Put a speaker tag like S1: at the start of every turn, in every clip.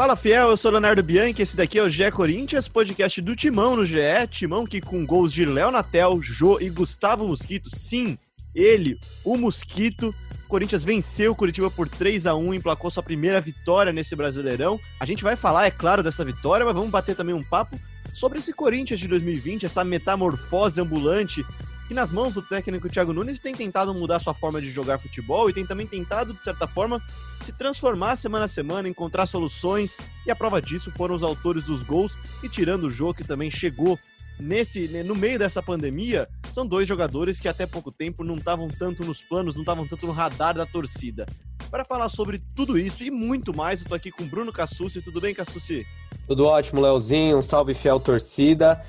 S1: Fala Fiel, eu sou Leonardo Bianchi, esse daqui é o GE Corinthians, podcast do Timão no GE, Timão que com gols de Léo Natel, Jô e Gustavo Mosquito, sim, ele, o Mosquito, Corinthians venceu o Curitiba por 3 a 1 emplacou sua primeira vitória nesse Brasileirão. A gente vai falar, é claro, dessa vitória, mas vamos bater também um papo sobre esse Corinthians de 2020, essa metamorfose ambulante que nas mãos do técnico Thiago Nunes tem tentado mudar sua forma de jogar futebol e tem também tentado, de certa forma, se transformar semana a semana, encontrar soluções, e a prova disso foram os autores dos gols, e tirando o jogo que também chegou nesse né, no meio dessa pandemia, são dois jogadores que até pouco tempo não estavam tanto nos planos, não estavam tanto no radar da torcida. Para falar sobre tudo isso e muito mais, eu tô aqui com Bruno Cassucci. Tudo bem, Cassucci?
S2: Tudo ótimo, Leozinho. Um salve fiel torcida.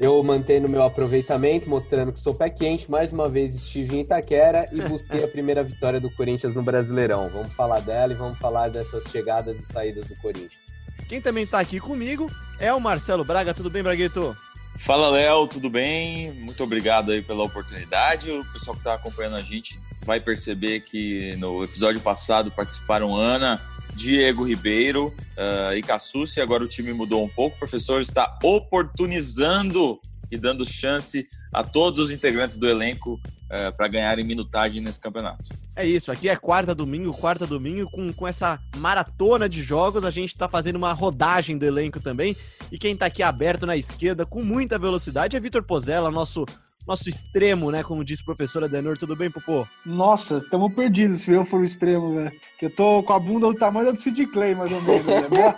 S2: Eu mantenho meu aproveitamento, mostrando que sou pé quente. Mais uma vez estive em Itaquera e busquei a primeira vitória do Corinthians no Brasileirão. Vamos falar dela e vamos falar dessas chegadas e saídas do Corinthians.
S1: Quem também está aqui comigo é o Marcelo Braga. Tudo bem, Bragueto?
S3: Fala, Léo, tudo bem? Muito obrigado aí pela oportunidade. O pessoal que está acompanhando a gente vai perceber que no episódio passado participaram Ana, Diego Ribeiro uh, e Cassucci. Agora o time mudou um pouco. O professor está oportunizando e dando chance a todos os integrantes do elenco uh, para ganharem minutagem nesse campeonato.
S1: É isso, aqui é quarta domingo, quarta domingo, com, com essa maratona de jogos, a gente está fazendo uma rodagem do elenco também. E quem está aqui aberto na esquerda com muita velocidade é Vitor Pozella, nosso nosso extremo, né? Como disse a professora Denor. Tudo bem, Popô?
S4: Nossa, estamos perdidos se eu for o extremo, velho. Que eu tô com a bunda do tamanho do Sid Clay, mais ou menos. Né?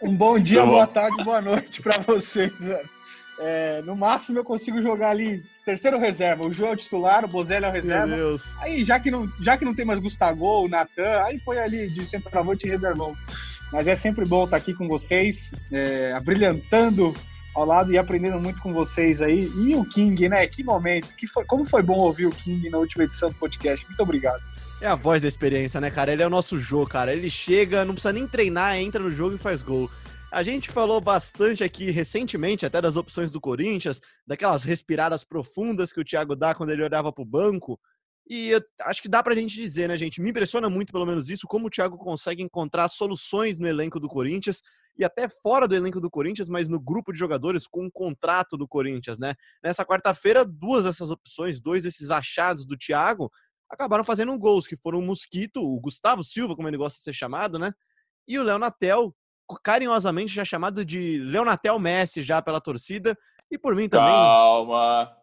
S4: um bom dia, tá boa tarde, boa noite para vocês, velho. É, no máximo eu consigo jogar ali terceiro reserva. O João é o titular, o Bozelli é o reserva. Meu Deus. Aí, já que, não, já que não tem mais Gustavo, o Natan, aí põe ali de centroavante e reservão. Mas é sempre bom estar aqui com vocês, é, abrilhantando ao lado e aprendendo muito com vocês aí. E o King, né? Que momento. Que foi, como foi bom ouvir o King na última edição do podcast. Muito obrigado.
S1: É a voz da experiência, né, cara? Ele é o nosso jogo, cara. Ele chega, não precisa nem treinar, entra no jogo e faz gol. A gente falou bastante aqui recentemente, até das opções do Corinthians, daquelas respiradas profundas que o Thiago dá quando ele olhava pro banco. E acho que dá pra gente dizer, né, gente? Me impressiona muito, pelo menos isso, como o Thiago consegue encontrar soluções no elenco do Corinthians e até fora do elenco do Corinthians, mas no grupo de jogadores com o um contrato do Corinthians, né? Nessa quarta-feira, duas dessas opções, dois desses achados do Thiago, acabaram fazendo gols, que foram o Mosquito, o Gustavo Silva, como ele gosta de ser chamado, né? E o Léo Natel, carinhosamente já chamado de Leonatel Messi já pela torcida, e por mim também.
S3: Calma!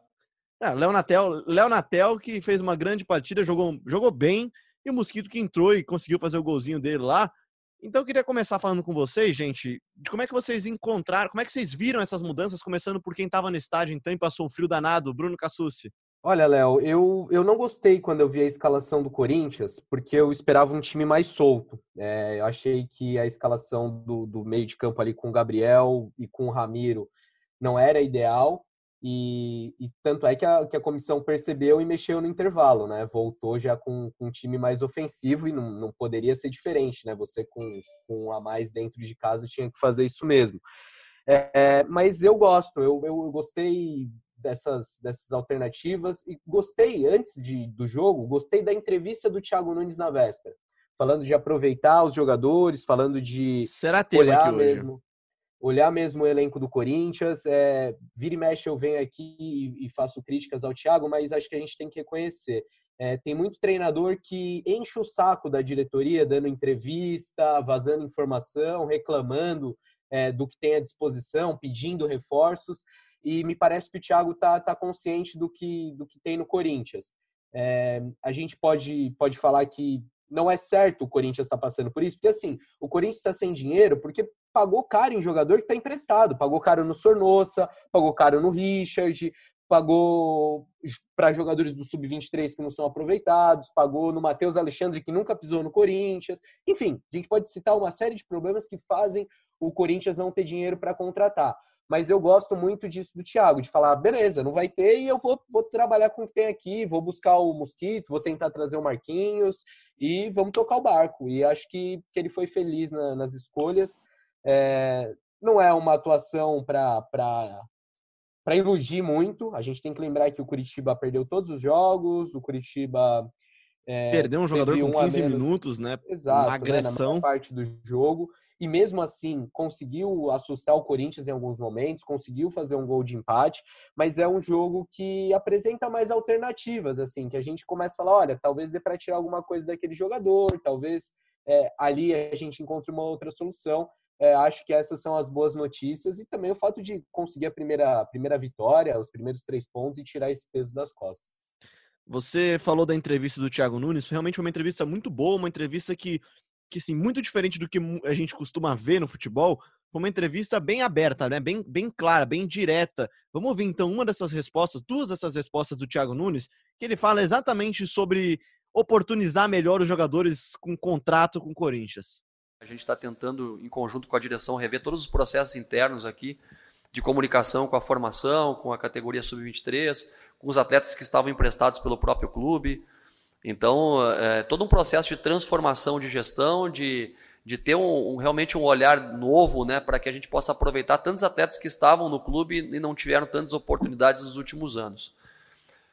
S1: É, Leonatel, Leonatel que fez uma grande partida, jogou, jogou bem, e o Mosquito que entrou e conseguiu fazer o golzinho dele lá. Então eu queria começar falando com vocês, gente, de como é que vocês encontraram, como é que vocês viram essas mudanças, começando por quem estava no estádio então e passou um frio danado, Bruno Cassucci.
S2: Olha, Léo, eu, eu não gostei quando eu vi a escalação do Corinthians, porque eu esperava um time mais solto. É, eu achei que a escalação do, do meio de campo ali com o Gabriel e com o Ramiro não era ideal. E, e, tanto é que a, que a comissão percebeu e mexeu no intervalo, né? Voltou já com, com um time mais ofensivo e não, não poderia ser diferente, né? Você com, com a mais dentro de casa tinha que fazer isso mesmo. É, é, mas eu gosto, eu, eu gostei dessas, dessas alternativas e gostei, antes de, do jogo, gostei da entrevista do Thiago Nunes na véspera. Falando de aproveitar os jogadores, falando de
S1: Será
S2: olhar mesmo. Hoje? Olhar mesmo o elenco do Corinthians. É, vira e mexe eu venho aqui e, faço críticas ao Thiago, mas acho que a gente tem que reconhecer. É, tem muito treinador que enche o saco da diretoria, dando entrevista, vazando informação, reclamando é, do que tem à disposição, pedindo reforços. E me parece que o Thiago está tá consciente do que, do que tem no Corinthians. É, a gente pode, pode falar que não é certo o Corinthians estar tá passando por isso, porque assim, o Corinthians está sem dinheiro porque pagou caro em jogador que está emprestado, pagou caro no Sornossa, pagou caro no Richard, pagou para jogadores do sub-23 que não são aproveitados, pagou no Matheus Alexandre que nunca pisou no Corinthians. Enfim, a gente pode citar uma série de problemas que fazem o Corinthians não ter dinheiro para contratar mas eu gosto muito disso do Thiago, de falar, beleza, não vai ter e eu vou, vou trabalhar com o que tem aqui, vou buscar o Mosquito, vou tentar trazer o Marquinhos e vamos tocar o barco. E acho que, que ele foi feliz na, nas escolhas. É, não é uma atuação para iludir muito. A gente tem que lembrar que o Curitiba perdeu todos os jogos, o Curitiba.
S1: É, Perdeu um jogador com 15 minutos, né?
S2: Exato,
S1: uma agressão.
S2: Né, parte do jogo. e mesmo assim conseguiu assustar o Corinthians em alguns momentos, conseguiu fazer um gol de empate, mas é um jogo que apresenta mais alternativas, assim, que a gente começa a falar, olha, talvez dê para tirar alguma coisa daquele jogador, talvez é, ali a gente encontre uma outra solução. É, acho que essas são as boas notícias e também o fato de conseguir a primeira, a primeira vitória, os primeiros três pontos e tirar esse peso das costas.
S1: Você falou da entrevista do Thiago Nunes, realmente foi uma entrevista muito boa, uma entrevista que, que assim, muito diferente do que a gente costuma ver no futebol, uma entrevista bem aberta, né? bem, bem clara, bem direta. Vamos ouvir então uma dessas respostas, duas dessas respostas do Thiago Nunes, que ele fala exatamente sobre oportunizar melhor os jogadores com contrato com o Corinthians.
S5: A gente está tentando, em conjunto com a direção, rever todos os processos internos aqui de comunicação com a formação, com a categoria sub-23, com os atletas que estavam emprestados pelo próprio clube. Então, é todo um processo de transformação de gestão, de, de ter um, um realmente um olhar novo, né, para que a gente possa aproveitar tantos atletas que estavam no clube e não tiveram tantas oportunidades nos últimos anos.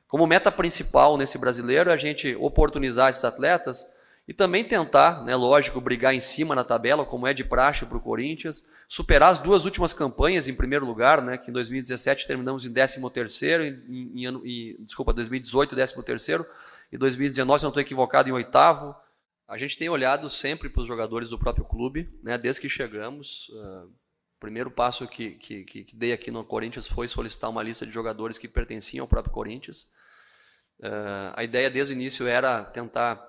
S5: Como meta principal nesse brasileiro é a gente oportunizar esses atletas e também tentar, né, lógico, brigar em cima na tabela, como é de praxe para o Corinthians, superar as duas últimas campanhas em primeiro lugar, né, que em 2017 terminamos em 13º, em, em, em, desculpa, 2018 13º, e 2019, se não estou equivocado, em oitavo. A gente tem olhado sempre para os jogadores do próprio clube, né, desde que chegamos. Uh, o primeiro passo que, que, que, dei aqui no Corinthians foi solicitar uma lista de jogadores que pertenciam ao próprio Corinthians. Uh, a ideia desde o início era tentar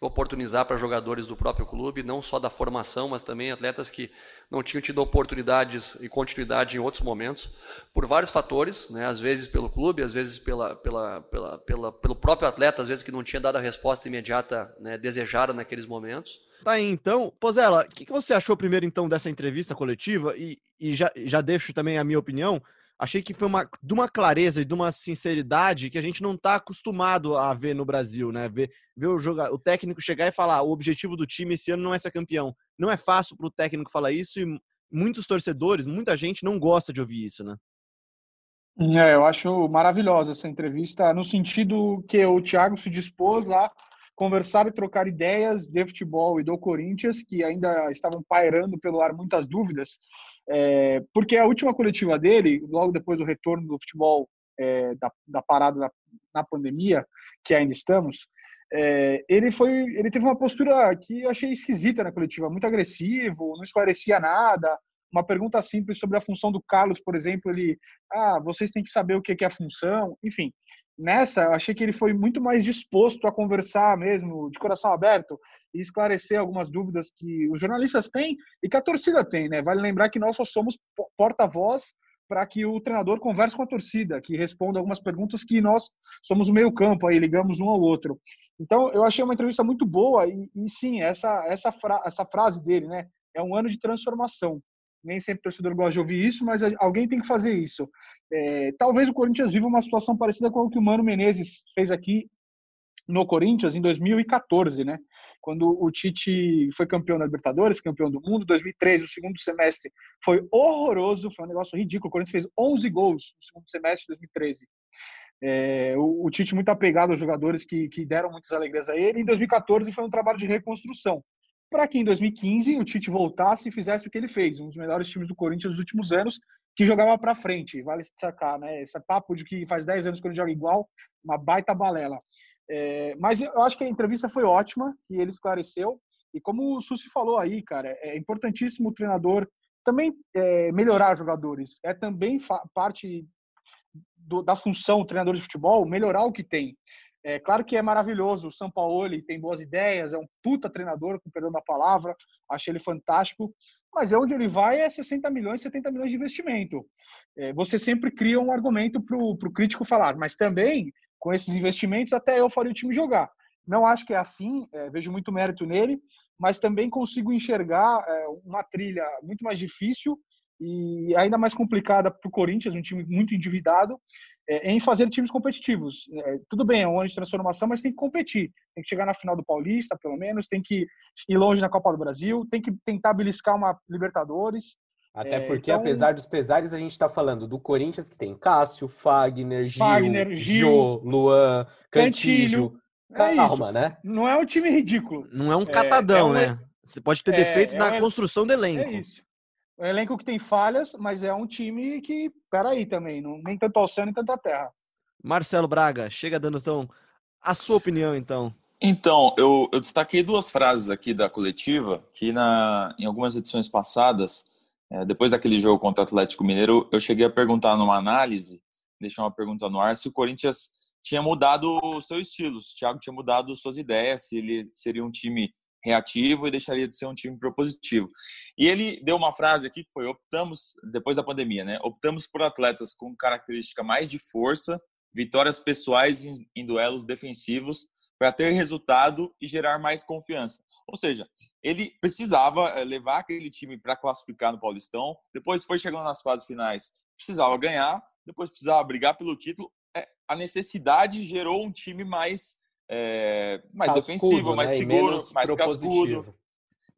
S5: oportunizar para jogadores do próprio clube, não só da formação, mas também atletas que não tinham tido oportunidades e continuidade em outros momentos, por vários fatores, né? às vezes pelo clube, às vezes pela, pela, pela, pela, pelo próprio atleta, às vezes que não tinha dado a resposta imediata né, desejada naqueles momentos.
S1: Tá aí, então. Pozela, o que, que você achou primeiro, então, dessa entrevista coletiva? E, e já, já deixo também a minha opinião achei que foi uma, de uma clareza e de uma sinceridade que a gente não está acostumado a ver no Brasil, né? Ver, ver o, joga, o técnico chegar e falar o objetivo do time esse ano não é ser campeão. Não é fácil para o técnico falar isso e muitos torcedores, muita gente não gosta de ouvir isso, né?
S4: É, eu acho maravilhosa essa entrevista, no sentido que o Thiago se dispôs a conversar e trocar ideias de futebol e do Corinthians, que ainda estavam pairando pelo ar muitas dúvidas, é, porque a última coletiva dele, logo depois do retorno do futebol é, da, da, parada na, pandemia, que ainda estamos, é, ele foi, ele teve uma postura que eu achei esquisita na coletiva, muito agressivo, não esclarecia nada. Uma pergunta simples sobre a função do Carlos, por exemplo, ele, ah, vocês têm que saber o que é a função, enfim. Nessa, eu achei que ele foi muito mais disposto a conversar mesmo, de coração aberto, e esclarecer algumas dúvidas que os jornalistas têm e que a torcida tem, né? Vale lembrar que nós só somos porta-voz para que o treinador converse com a torcida, que responda algumas perguntas que nós somos o meio campo aí, ligamos um ao outro. Então, eu achei uma entrevista muito boa e, e sim, essa, essa, fra essa frase dele, né? É um ano de transformação nem sempre o torcedor gosta de ouvir isso, mas alguém tem que fazer isso. É, talvez o Corinthians viva uma situação parecida com o que o Mano Menezes fez aqui no Corinthians em 2014, né? Quando o Tite foi campeão da Libertadores, campeão do mundo, 2013, o segundo semestre foi horroroso, foi um negócio ridículo. O Corinthians fez 11 gols no segundo semestre de 2013. É, o, o, Tite muito apegado aos jogadores que, que deram muitas alegrias a ele. Em 2014 foi um trabalho de reconstrução para que em 2015 o Tite voltasse e fizesse o que ele fez, um dos melhores times do Corinthians dos últimos anos, que jogava para frente, vale sacar, né? Esse papo de que faz 10 anos que ele joga igual, uma baita balela. É, mas eu acho que a entrevista foi ótima, que ele esclareceu, e como o Susi falou aí, cara, é importantíssimo o treinador também é, melhorar jogadores, é também parte do, da função do treinador de futebol melhorar o que tem. É claro que é maravilhoso, o São Paulo tem boas ideias, é um puta treinador, com perdão da palavra, acho ele fantástico, mas é onde ele vai é 60 milhões, 70 milhões de investimento. É, você sempre cria um argumento para o crítico falar, mas também com esses investimentos até eu faria o time jogar. Não acho que é assim, é, vejo muito mérito nele, mas também consigo enxergar é, uma trilha muito mais difícil e ainda mais complicada para o Corinthians, um time muito endividado, é, em fazer times competitivos. É, tudo bem, é um ano de transformação, mas tem que competir. Tem que chegar na final do Paulista, pelo menos, tem que ir longe na Copa do Brasil, tem que tentar beliscar uma Libertadores.
S2: Até é, porque, então... apesar dos pesares, a gente está falando do Corinthians, que tem Cássio, Fagner, Gil, Fagner, Gil Jô, Luan, Cantilho. Cantilho.
S4: Calma, é né? Não é um time ridículo.
S1: Não é um catadão, é, é um, né? Você pode ter é, defeitos é na um, construção do elenco. É
S4: isso. É um elenco que tem falhas, mas é um time que, peraí também, não, nem tanto ao céu, nem tanta terra.
S1: Marcelo Braga, chega dando tom. A sua opinião, então.
S3: Então, eu, eu destaquei duas frases aqui da coletiva, que na, em algumas edições passadas, é, depois daquele jogo contra o Atlético Mineiro, eu cheguei a perguntar numa análise, deixar uma pergunta no ar, se o Corinthians tinha mudado o seu estilo, se o Thiago tinha mudado suas ideias, se ele seria um time reativo e deixaria de ser um time propositivo. E ele deu uma frase aqui que foi: optamos, depois da pandemia, né? Optamos por atletas com característica mais de força, vitórias pessoais em, em duelos defensivos, para ter resultado e gerar mais confiança. Ou seja, ele precisava eh, levar aquele time para classificar no Paulistão, depois foi chegando nas fases finais, precisava ganhar, depois precisava brigar pelo título. É, a necessidade gerou um time mais é, mais cascudo, defensivo, mais né? seguro, mais cascudo.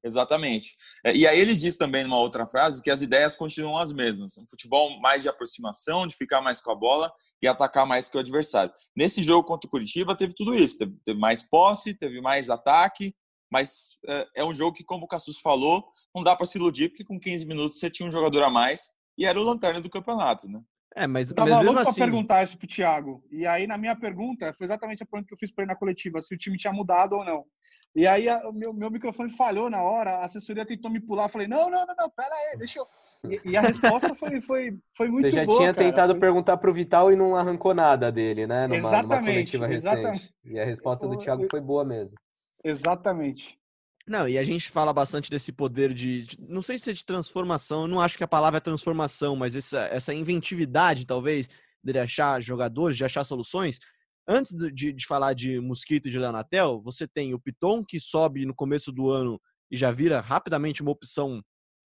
S3: Exatamente. É, e aí ele diz também numa outra frase que as ideias continuam as mesmas. Um futebol mais de aproximação, de ficar mais com a bola e atacar mais que o adversário. Nesse jogo contra o Curitiba teve tudo isso. Teve, teve mais posse, teve mais ataque, mas é, é, um jogo que, como o Cassus falou, não dá para se iludir, porque com 15 minutos você tinha um jogador a mais e era o lanterna do campeonato, né?
S4: É, mas eu tava louco assim... para perguntar isso pro Thiago. E aí, na minha pergunta, foi exatamente a pergunta que eu fiz para ele na coletiva, se o time tinha mudado ou não. E aí, o meu, meu microfone falhou na hora, a assessoria tentou me pular. Falei, não, não, não, não, pera aí, deixa eu. E, e a resposta foi, foi, foi muito boa.
S2: Você já
S4: boa,
S2: tinha
S4: cara.
S2: tentado foi... perguntar pro Vital e não arrancou nada dele, né? Numa,
S4: exatamente,
S2: numa coletiva recente.
S4: Exatamente.
S2: E a resposta do Thiago foi boa mesmo.
S4: Exatamente.
S1: Não, e a gente fala bastante desse poder de, de, não sei se é de transformação, eu não acho que a palavra é transformação, mas essa, essa inventividade, talvez, de achar jogadores, de achar soluções. Antes de, de falar de Mosquito e de Leonatel, você tem o Piton, que sobe no começo do ano e já vira rapidamente uma opção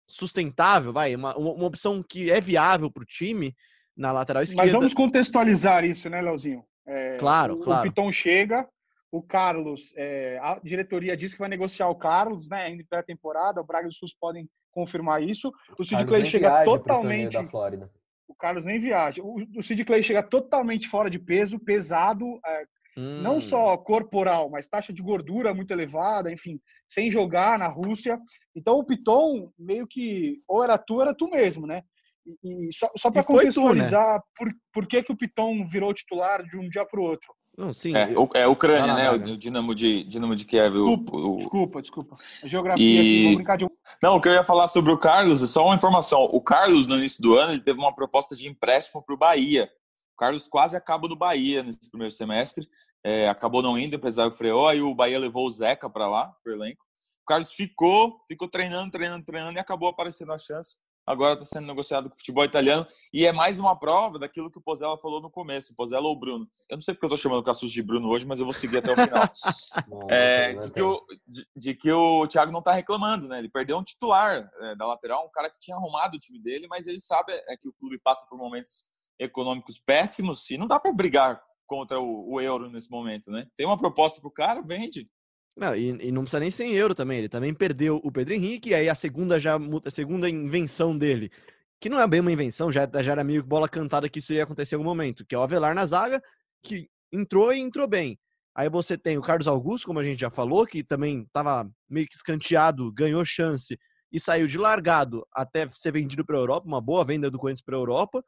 S1: sustentável, vai, uma, uma opção que é viável para o time na lateral esquerda.
S4: Mas vamos contextualizar isso, né, Leozinho?
S1: É, claro,
S4: o,
S1: claro.
S4: O Piton chega, o Carlos, é, a diretoria diz que vai negociar o Carlos, né, ainda pré-temporada, o Braga e o SUS podem confirmar isso. O Sid Clay chega totalmente...
S2: Da Flórida.
S4: O Carlos nem viaja. O, o Sid Clay chega totalmente fora de peso, pesado, é, hum. não só corporal, mas taxa de gordura muito elevada, enfim, sem jogar na Rússia. Então o Piton meio que ou era tu, era tu mesmo, né? E, e só, só para contextualizar, tu, né? por, por que, que o Piton virou titular de um dia para o outro?
S3: Não, sim. É, eu... é Ucrânia, né? O Dinamo de, Dinamo de Kiev.
S4: Desculpa, o, o... desculpa, desculpa. A geografia e... aqui, vou brincar de...
S3: Não, o que eu ia falar sobre o Carlos, é só uma informação. O Carlos, no início do ano, ele teve uma proposta de empréstimo para o Bahia. O Carlos quase acaba no Bahia nesse primeiro semestre. É, acabou não indo, o empresário freou, aí o Bahia levou o Zeca para lá, pro elenco. O Carlos ficou, ficou treinando, treinando, treinando e acabou aparecendo a chance agora está sendo negociado com o futebol italiano. E é mais uma prova daquilo que o Pozella falou no começo, o Pozella ou o Bruno. Eu não sei porque eu estou chamando o Cassus de Bruno hoje, mas eu vou seguir até o final. é, de, que o, de, de, que o Thiago não está reclamando, né? Ele perdeu um titular é, da lateral, um cara que tinha arrumado o time dele, mas ele sabe é, que o clube passa por momentos econômicos péssimos e não dá para brigar contra o, o euro nesse momento, né? Tem uma proposta para o cara, vende.
S1: Não, e, e, não precisa nem sem euro também. Ele também perdeu o Pedro Henrique, e aí a segunda já a segunda invenção dele, que não é bem uma invenção, já, já era meio bola cantada que isso ia acontecer em algum momento, que é o Avelar na zaga, que entrou e entrou bem. Aí você tem o Carlos Augusto, como a gente já falou, que também estava meio que escanteado, ganhou chance e saiu de largado até ser vendido para a Europa, uma boa venda do Corinthians para a Europa.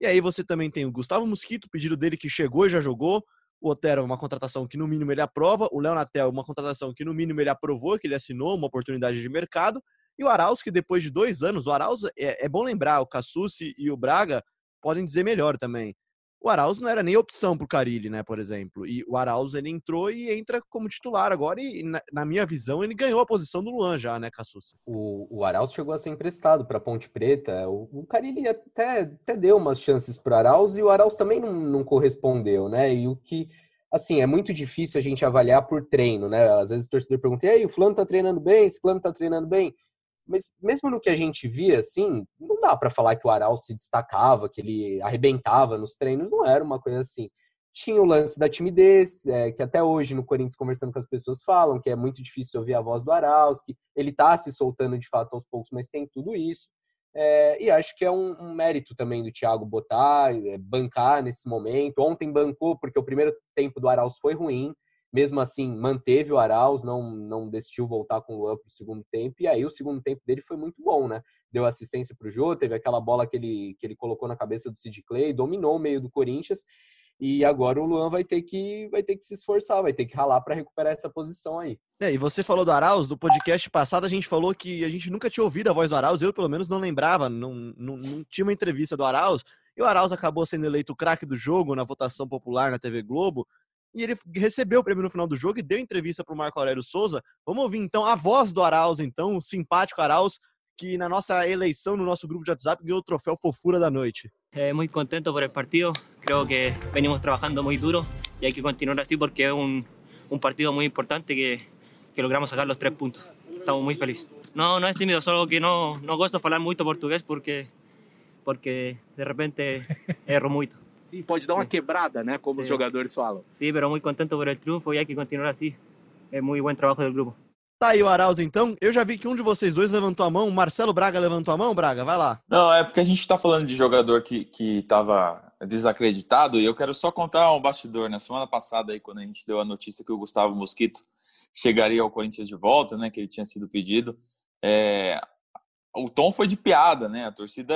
S1: E aí você também tem o Gustavo Mosquito, pedido dele que chegou e já jogou. O Otero, uma contratação que no mínimo ele aprova. O Leonatel, uma contratação que no mínimo ele aprovou, que ele assinou, uma oportunidade de mercado. E o Arauz, que depois de dois anos, o Arauz, é, é bom lembrar, o Cassucci e o Braga podem dizer melhor também o Arauz não era nem opção para o Carilli, né, por exemplo. E o Arauz ele entrou e entra como titular agora e na, na minha visão ele ganhou a posição do Luan já, né, Cassucci?
S2: O, o Arauz chegou a ser emprestado para Ponte Preta. O, o Carilli até, até deu umas chances para o Arauz e o Arauz também não, não correspondeu, né? E o que assim, é muito difícil a gente avaliar por treino, né? Às vezes o torcedor pergunta: "E aí, o fulano tá treinando bem? Esse fulano tá treinando bem?" Mas mesmo no que a gente via, assim, não dá para falar que o Aral se destacava, que ele arrebentava nos treinos, não era uma coisa assim. Tinha o lance da timidez, é, que até hoje no Corinthians, conversando com as pessoas, falam que é muito difícil ouvir a voz do Arauz, que ele tá se soltando de fato aos poucos, mas tem tudo isso. É, e acho que é um, um, mérito também do Thiago botar, é, bancar nesse momento. Ontem bancou, porque o primeiro tempo do Arauz foi ruim, mesmo assim manteve o Arauz, não, não decidiu voltar com o Luan para o segundo tempo, e aí o segundo tempo dele foi muito bom, né? Deu assistência para o Jô, teve aquela bola que ele, que ele colocou na cabeça do Sid Clay, dominou o meio do Corinthians, e agora o Luan vai ter que, vai ter que se esforçar, vai ter que ralar para recuperar essa posição aí.
S1: É, e você falou do Arauz, do podcast passado a gente falou que a gente nunca tinha ouvido a voz do Arauz, eu pelo menos não lembrava, não, não, não tinha uma entrevista do Arauz, e o Arauz acabou sendo eleito o craque do jogo na votação popular na TV Globo, e ele recebeu o prêmio no final do jogo e deu entrevista para o Marco Aurélio Souza. Vamos ouvir então a voz do Arauz, então, o simpático Arauz, que na nossa eleição, no nosso grupo de WhatsApp, ganhou o troféu Fofura da Noite.
S6: Eh, muy contento por el partido, creo que venimos trabajando muy duro y hay que continuar así porque es un, un partido muy importante que, que, logramos sacar los tres puntos. Estamos muy felices. No, no es tímido, solo que no, no gosto falar muito português porque, porque de repente erro muito.
S7: Sim, pode dar uma quebrada, né? Como Sim. os jogadores falam.
S6: Sim, mas muito contente por el triunfo e hay que continuar assim. É muito bom trabalho do grupo.
S1: Tá aí o Arauz, então. Eu já vi que um de vocês dois levantou a mão. Marcelo Braga levantou a mão, Braga? Vai lá.
S3: Não, é porque a gente tá falando de jogador que, que tava desacreditado e eu quero só contar um bastidor. Na semana passada, aí, quando a gente deu a notícia que o Gustavo Mosquito chegaria ao Corinthians de volta, né? Que ele tinha sido pedido. É, o tom foi de piada, né? A torcida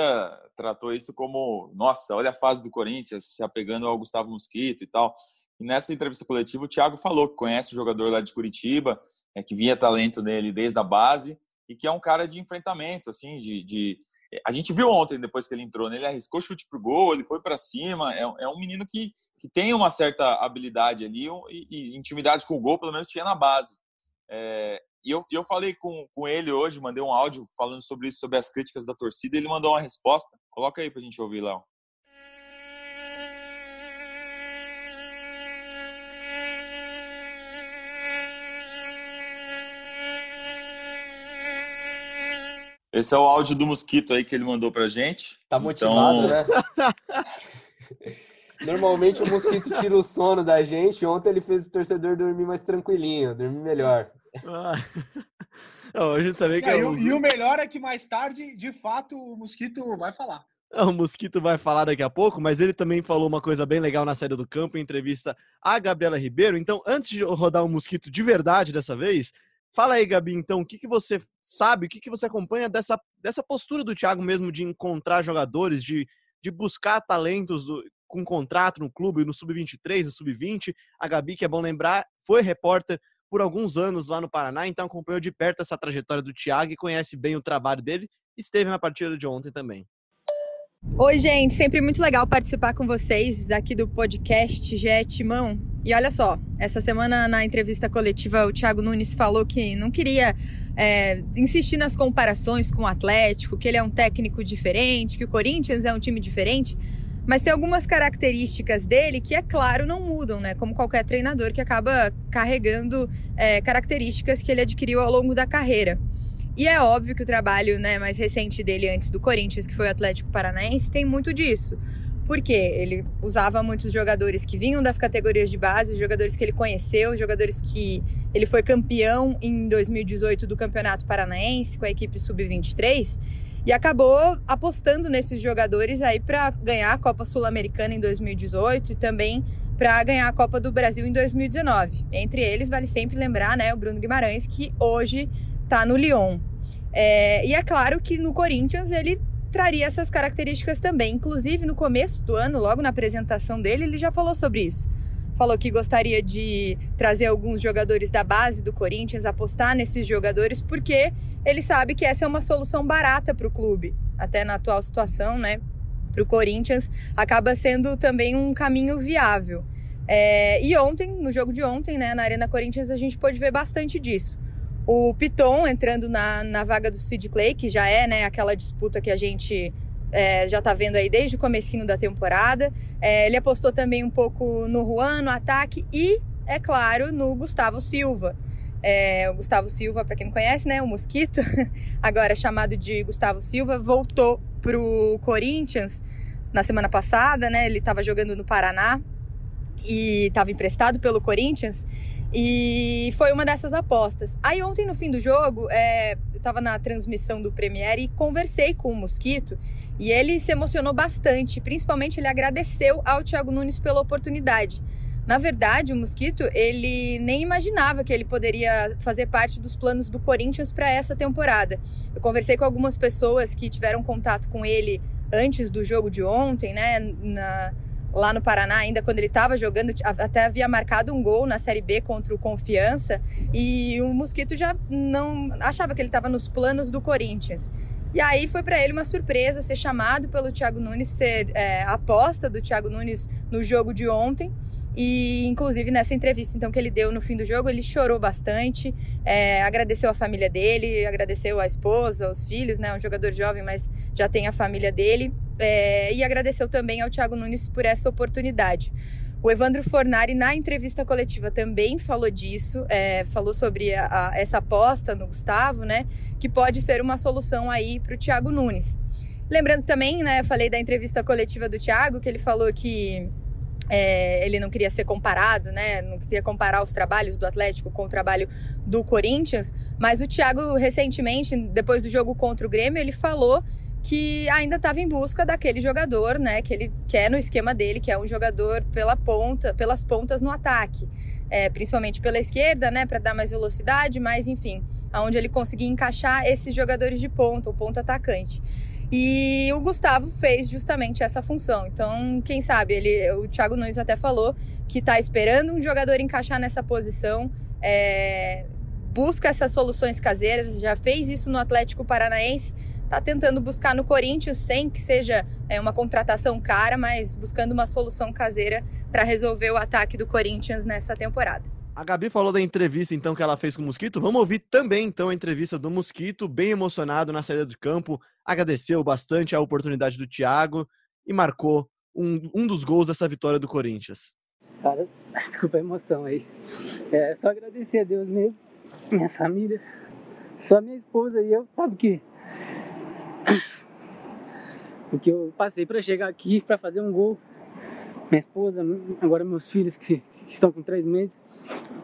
S3: tratou isso como, nossa, olha a fase do Corinthians se apegando ao Gustavo Mosquito e tal. E nessa entrevista coletiva, o Thiago falou que conhece o jogador lá de Curitiba, é, que vinha talento nele desde a base e que é um cara de enfrentamento, assim, de, de... a gente viu ontem depois que ele entrou, né? ele arriscou chute pro gol, ele foi para cima, é, é, um menino que, que tem uma certa habilidade ali e, e intimidade com o gol, pelo menos tinha na base. É, e eu, eu falei com, com ele hoje, mandei um áudio falando sobre isso, sobre as críticas da torcida, e ele mandou uma resposta. Coloca aí pra gente ouvir, Léo. Esse é o áudio do Mosquito aí que ele mandou pra gente.
S2: Tá motivado, então... né? Normalmente o Mosquito tira o sono da gente. Ontem ele fez o torcedor dormir mais tranquilinho, dormir melhor.
S1: Ah. Não, a gente sabia que
S4: é,
S1: é
S4: o... E o melhor é que mais tarde, de fato, o Mosquito vai falar.
S1: O Mosquito vai falar daqui a pouco, mas ele também falou uma coisa bem legal na saída do campo, em entrevista a Gabriela Ribeiro. Então, antes de rodar o um Mosquito de verdade dessa vez, fala aí, Gabi, então, o que, que você sabe, o que, que você acompanha dessa, dessa postura do Thiago mesmo de encontrar jogadores, de, de buscar talentos do, com contrato no clube, no Sub-23, no Sub-20. A Gabi, que é bom lembrar, foi repórter por alguns anos lá no Paraná, então acompanhou de perto essa trajetória do Thiago e conhece bem o trabalho dele. Esteve na partida de ontem também.
S8: Oi, gente, sempre muito legal participar com vocês aqui do podcast GE Timão. E olha só, essa semana na entrevista coletiva o Thiago Nunes falou que não queria é, insistir nas comparações com o Atlético, que ele é um técnico diferente, que o Corinthians é um time diferente. Mas tem algumas características dele que, é claro, não mudam, né? Como qualquer treinador que acaba carregando é, características que ele adquiriu ao longo da carreira. E é óbvio que o trabalho né, mais recente dele antes do Corinthians, que foi o Atlético Paranaense, tem muito disso. Porque ele usava muitos jogadores que vinham das categorias de base, jogadores que ele conheceu, jogadores que ele foi campeão em 2018 do Campeonato Paranaense com a equipe sub-23 e acabou apostando nesses jogadores aí para ganhar a Copa Sul-Americana em 2018 e também para ganhar a Copa do Brasil em 2019. Entre eles, vale sempre lembrar né, o Bruno Guimarães, que hoje está no Lyon. É, e é claro que no Corinthians ele traria essas características também. Inclusive, no começo do ano, logo na apresentação dele, ele já falou sobre isso falou que gostaria de trazer alguns jogadores da base do Corinthians, apostar nesses jogadores, porque ele sabe que essa é uma solução barata para o clube, até na atual situação, né? Para o Corinthians, acaba sendo também um caminho viável. É, e ontem, no jogo de ontem, né, na Arena Corinthians, a gente pôde ver bastante disso. O Piton entrando na, na vaga do Sid Clay, que já é né, aquela disputa que a gente é, já tá vendo aí desde o comecinho da temporada. É, ele apostou também um pouco no Juan, no ataque e, é claro, no Gustavo Silva. É, o Gustavo Silva, para quem não conhece, né, o Mosquito, agora chamado de Gustavo Silva, voltou pro Corinthians na semana passada, né? Ele estava jogando no Paraná e estava emprestado pelo Corinthians. E foi uma dessas apostas. Aí ontem no fim do jogo, é, eu estava na transmissão do Premiere e conversei com o Mosquito e ele se emocionou bastante. Principalmente ele agradeceu ao Thiago Nunes pela oportunidade. Na verdade, o Mosquito, ele nem imaginava que ele poderia fazer parte dos planos do Corinthians para essa temporada. Eu conversei com algumas pessoas que tiveram contato com ele antes do jogo de ontem, né, na, lá no Paraná, ainda quando ele estava jogando, até havia marcado um gol na Série B contra o Confiança, e o Mosquito já não achava que ele estava nos planos do Corinthians. E aí foi para ele uma surpresa ser chamado pelo Thiago Nunes, ser é, aposta do Thiago Nunes no jogo de ontem. E, inclusive, nessa entrevista então, que ele deu no fim do jogo, ele chorou bastante, é, agradeceu a família dele, agradeceu a esposa, os filhos, né? Um jogador jovem, mas já tem a família dele. É, e agradeceu também ao Thiago Nunes por essa oportunidade. O Evandro Fornari, na entrevista coletiva, também falou disso, é, falou sobre a, a, essa aposta no Gustavo, né? Que pode ser uma solução aí para o Thiago Nunes. Lembrando também, né? Falei da entrevista coletiva do Thiago, que ele falou que é, ele não queria ser comparado, né? Não queria comparar os trabalhos do Atlético com o trabalho do Corinthians. Mas o Thiago, recentemente, depois do jogo contra o Grêmio, ele falou que ainda estava em busca daquele jogador, né, que ele quer no esquema dele, que é um jogador pela ponta, pelas pontas no ataque, é, principalmente pela esquerda, né, para dar mais velocidade, mas enfim, aonde ele conseguir encaixar esses jogadores de ponta, o ponto atacante. E o Gustavo fez justamente essa função. Então, quem sabe, ele, o Thiago Nunes até falou que está esperando um jogador encaixar nessa posição. É, busca essas soluções caseiras, já fez isso no Atlético Paranaense, está tentando buscar no Corinthians, sem que seja é, uma contratação cara, mas buscando uma solução caseira para resolver o ataque do Corinthians nessa temporada.
S1: A Gabi falou da entrevista então que ela fez com o Mosquito. Vamos ouvir também então a entrevista do Mosquito, bem emocionado na saída do campo, agradeceu bastante a oportunidade do Thiago e marcou um, um dos gols dessa vitória do Corinthians.
S9: Cara, desculpa a emoção aí. É só agradecer a Deus mesmo, minha família, só minha esposa e eu, sabe que o que eu passei para chegar aqui para fazer um gol. Minha esposa, agora meus filhos que, estão com três meses,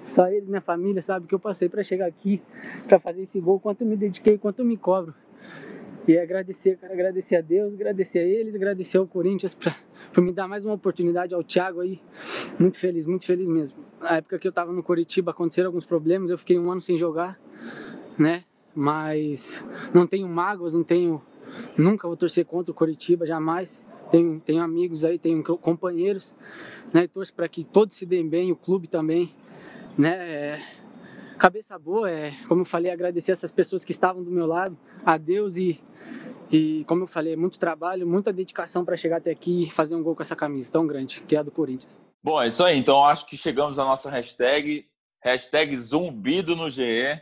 S9: só eles, minha família, sabe que eu passei para chegar aqui para fazer esse gol, quanto eu me dediquei, quanto eu me cobro. E agradecer, cara, agradecer a Deus, agradecer a eles, agradecer ao Corinthians pra, por me dar mais uma oportunidade, ao Thiago aí. Muito feliz, muito feliz mesmo. Na época que eu tava no Curitiba aconteceram alguns problemas, eu fiquei um ano sem jogar, né? Mas não tenho mágoas, não tenho Nunca vou torcer contra o Coritiba, jamais. Tenho, tenho amigos aí, tenho companheiros, né? E torço para que todos se deem bem, o clube também, né? É, cabeça boa, é, como eu falei, agradecer essas pessoas que estavam do meu lado, a Deus e, e como eu falei, muito trabalho, muita dedicação para chegar até aqui e fazer um gol com essa camisa tão grande, que é a do Corinthians.
S3: Bom, é isso aí. Então acho que chegamos à nossa hashtag, hashtag zumbido no GE.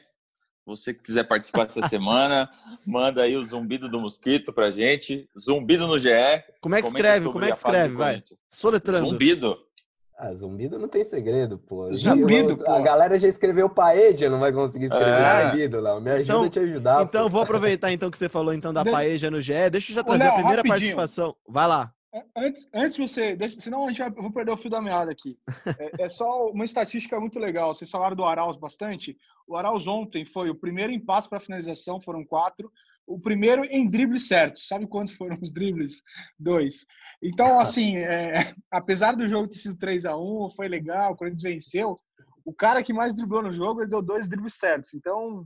S3: Você que quiser participar dessa semana, manda aí o zumbido do mosquito pra gente. Zumbido no GE.
S1: Como é que escreve? Como é que escreve? Vai. Soletrando.
S3: Zumbido.
S2: Ah, zumbido não tem segredo, pô.
S4: Zumbido, pô.
S2: A galera já escreveu paeja, não vai conseguir escrever é. zumbido, Léo. Me ajuda
S1: então,
S2: a te ajudar.
S1: Então, pô. vou aproveitar então que você falou então da paeja no GE. Deixa eu já trazer Léo, a primeira rapidinho. participação. Vai lá.
S4: Antes, antes você, senão a gente vai, vou perder o fio da meada aqui. É, é, só uma estatística muito legal. Vocês falaram do Arauz bastante. O Arauz ontem foi o primeiro em passo para finalização, foram quatro. O primeiro em dribles certos. Sabe quantos foram os dribles? Dois. Então, assim, é, apesar do jogo ter sido 3 a 1 foi legal, o Corinthians venceu. O cara que mais driblou no jogo, ele deu dois dribles certos. Então,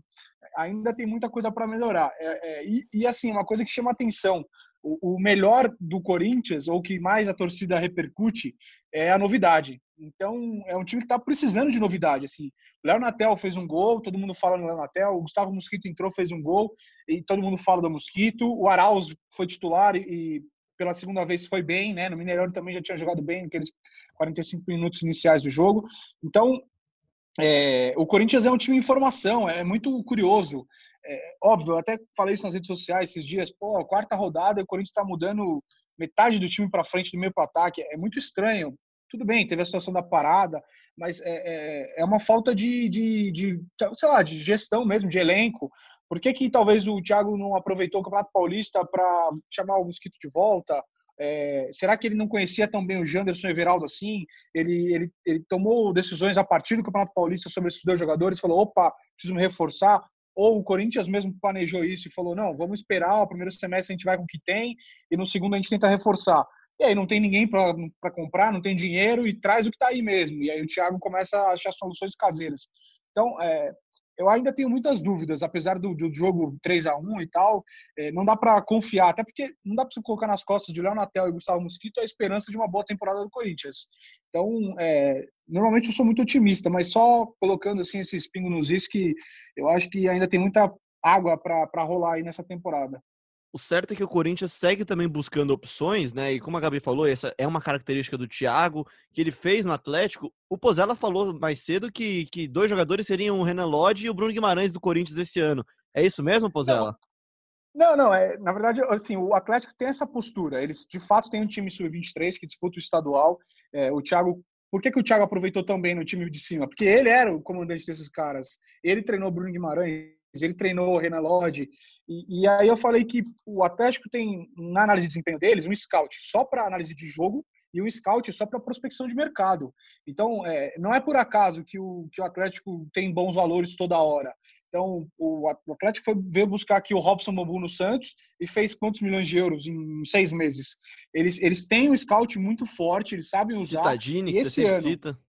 S4: ainda tem muita coisa para melhorar. É, é, e, e, assim, uma coisa que chama atenção o, melhor do Corinthians, ou que mais a torcida repercute, é a novidade. Então, é um time que está precisando de novidade. Assim, Léo Natel fez um gol, todo mundo fala no Léo Natel. O Gustavo Mosquito entrou, fez um gol, e todo mundo fala do Mosquito. O Arauz foi titular e pela segunda vez foi bem, né? No Mineirão também já tinha jogado bem naqueles 45 minutos iniciais do jogo. Então, é, o Corinthians é um time em formação, é muito curioso. É, óbvio, eu até falei isso nas redes sociais esses dias. Pô, quarta rodada, o Corinthians está mudando metade do time para frente, do meio para ataque. É muito estranho. Tudo bem, teve a situação da parada, mas é, é, é uma falta de, de, de, sei lá, de gestão mesmo, de elenco. Por que, que talvez o Thiago não aproveitou o Campeonato Paulista para chamar o Mosquito de volta? É, será que ele não conhecia tão bem o Janderson Everaldo assim? Ele, ele, ele tomou decisões a partir do Campeonato Paulista sobre esses dois jogadores, falou: opa, preciso me reforçar. Ou o Corinthians mesmo planejou isso e falou: não, vamos esperar, o primeiro semestre a gente vai com o que tem e no segundo a gente tenta reforçar. E aí não tem ninguém para comprar, não tem dinheiro e traz o que está aí mesmo. E aí o Thiago começa a achar soluções caseiras. Então, é, eu ainda tenho muitas dúvidas, apesar do, do jogo 3 a 1 e tal, é, não dá para confiar, até porque não dá para colocar nas costas de Léo Natel e Gustavo Mosquito a esperança de uma boa temporada do Corinthians. Então, é, normalmente eu sou muito otimista, mas só colocando assim esse espingo nos is que eu acho que ainda tem muita água para rolar aí nessa temporada.
S1: O certo é que o Corinthians segue também buscando opções, né? E como a Gabi falou, essa é uma característica do Thiago, que ele fez no Atlético. O Pozella falou mais cedo que, que dois jogadores seriam o Renan Lodge e o Bruno Guimarães do Corinthians esse ano. É isso mesmo, Pozella?
S4: Não, não, é, na verdade, assim, o Atlético tem essa postura. Eles, de fato, têm um time sub-23 que disputa o estadual. É, o Thiago por que, que o Thiago aproveitou tão bem no time de cima? Porque ele era o comandante desses caras. Ele treinou Bruno Guimarães, ele treinou o Renan Lodge. E, e, aí eu falei que o Atlético tem, na análise de desempenho deles, um scout só para análise de jogo e um scout só para prospecção de mercado. Então, é, não é por acaso que o, que o Atlético tem bons valores toda hora. Então, o Atlético foi, veio buscar aqui o Robson Bambu no Santos e fez quantos milhões de euros em seis meses? Eles, eles têm um scout muito forte, eles sabem usar.
S1: Citadini, que você ano, cita.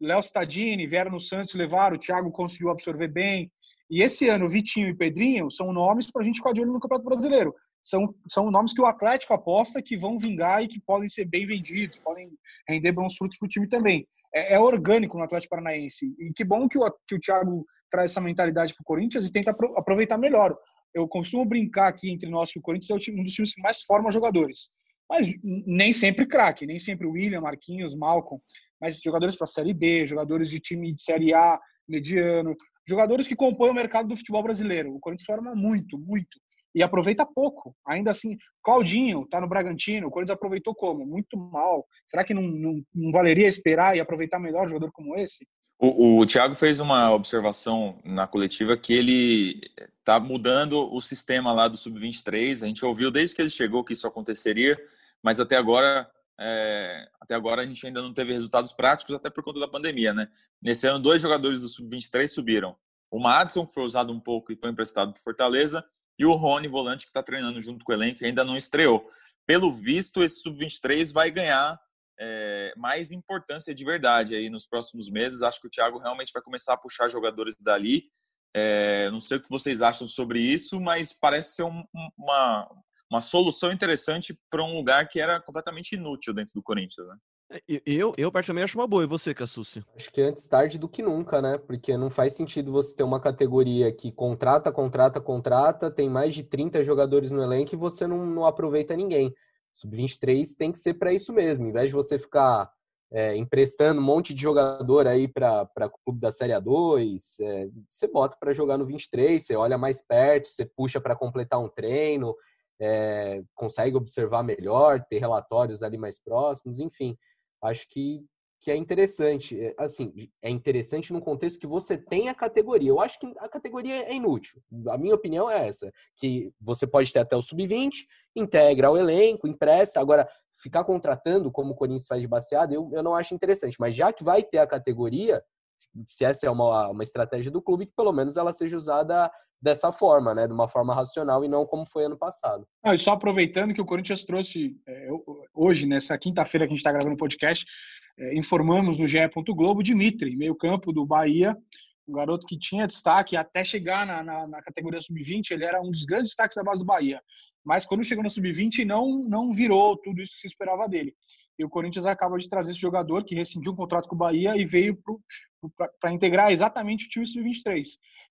S4: Léo Stadini vieram no Santos, levaram, o Thiago conseguiu absorver bem. E esse ano, Vitinho e Pedrinho são nomes para a gente ficar de olho no Campeonato Brasileiro. São, são nomes que o Atlético aposta que vão vingar e que podem ser bem vendidos, podem render bons frutos para o time também. É, é, orgânico no Atlético Paranaense. E que bom que o, que o Thiago traz essa mentalidade para o Corinthians e tenta aproveitar melhor. Eu costumo brincar aqui entre nós que o Corinthians é um dos times que mais forma jogadores. Mas nem sempre craque, nem sempre William, Marquinhos, Malcolm, mas jogadores para Série B, jogadores de time de Série A, mediano, jogadores que compõem o mercado do futebol brasileiro. O Corinthians forma muito, muito. E aproveita pouco. Ainda assim, Claudinho está no Bragantino, o Corinthians aproveitou como? Muito mal. Será que não, não, não valeria esperar e aproveitar melhor um jogador como esse?
S3: O, o Thiago fez uma observação na coletiva que ele está mudando o sistema lá do Sub-23. A gente ouviu desde que ele chegou que isso aconteceria, mas até agora, é, até agora a gente ainda não teve resultados práticos, até por conta da pandemia, né? Nesse ano, dois jogadores do Sub-23 subiram. O Madison, que foi usado um pouco e foi emprestado para Fortaleza, e o Rony, volante, que está treinando junto com o elenco, ainda não estreou. Pelo visto, esse Sub-23 vai ganhar é, mais importância de verdade aí nos próximos meses. Acho que o Thiago realmente vai começar a puxar jogadores dali. É, não sei o que vocês acham sobre isso, mas parece ser um, uma, uma solução interessante para um lugar que era completamente inútil dentro do Corinthians, né?
S1: É, eu, eu particularmente acho uma boa. E você, Cassucci?
S2: Acho que antes tarde do que nunca, né? Porque não faz sentido você ter uma categoria que contrata, contrata, contrata, tem mais de 30 jogadores no elenco e você não, não aproveita ninguém. Sub-23 tem que ser para isso mesmo. Em vez de você ficar é, emprestando um monte de jogador aí para o clube da Série A2, é, você bota para jogar no 23, você olha mais perto, você puxa para completar um treino, é, consegue observar melhor, ter relatórios ali mais próximos, enfim acho que, que é interessante. É, assim, é interessante no contexto que você tem a categoria. Eu acho que a categoria é inútil. A minha opinião é essa: que você pode ter até o sub-20, integra o elenco, empresta. Agora, ficar contratando, como o Corinthians faz de baseado, eu, eu não acho interessante. Mas já que vai ter a categoria, se essa é uma, uma estratégia do clube, que pelo menos ela seja usada dessa forma, né? De uma forma racional e não como foi ano passado.
S4: Ah, e só aproveitando que o Corinthians trouxe é, hoje, nessa quinta-feira que a gente está gravando o podcast, é, informamos no GE. Globo Dimitri, meio-campo do Bahia, um garoto que tinha destaque até chegar na, na, na categoria sub-20, ele era um dos grandes destaques da base do Bahia. Mas quando chegou no sub-20, não, não virou tudo isso que se esperava dele. E o Corinthians acaba de trazer esse jogador que rescindiu um contrato com o Bahia e veio para integrar exatamente o time sub-23.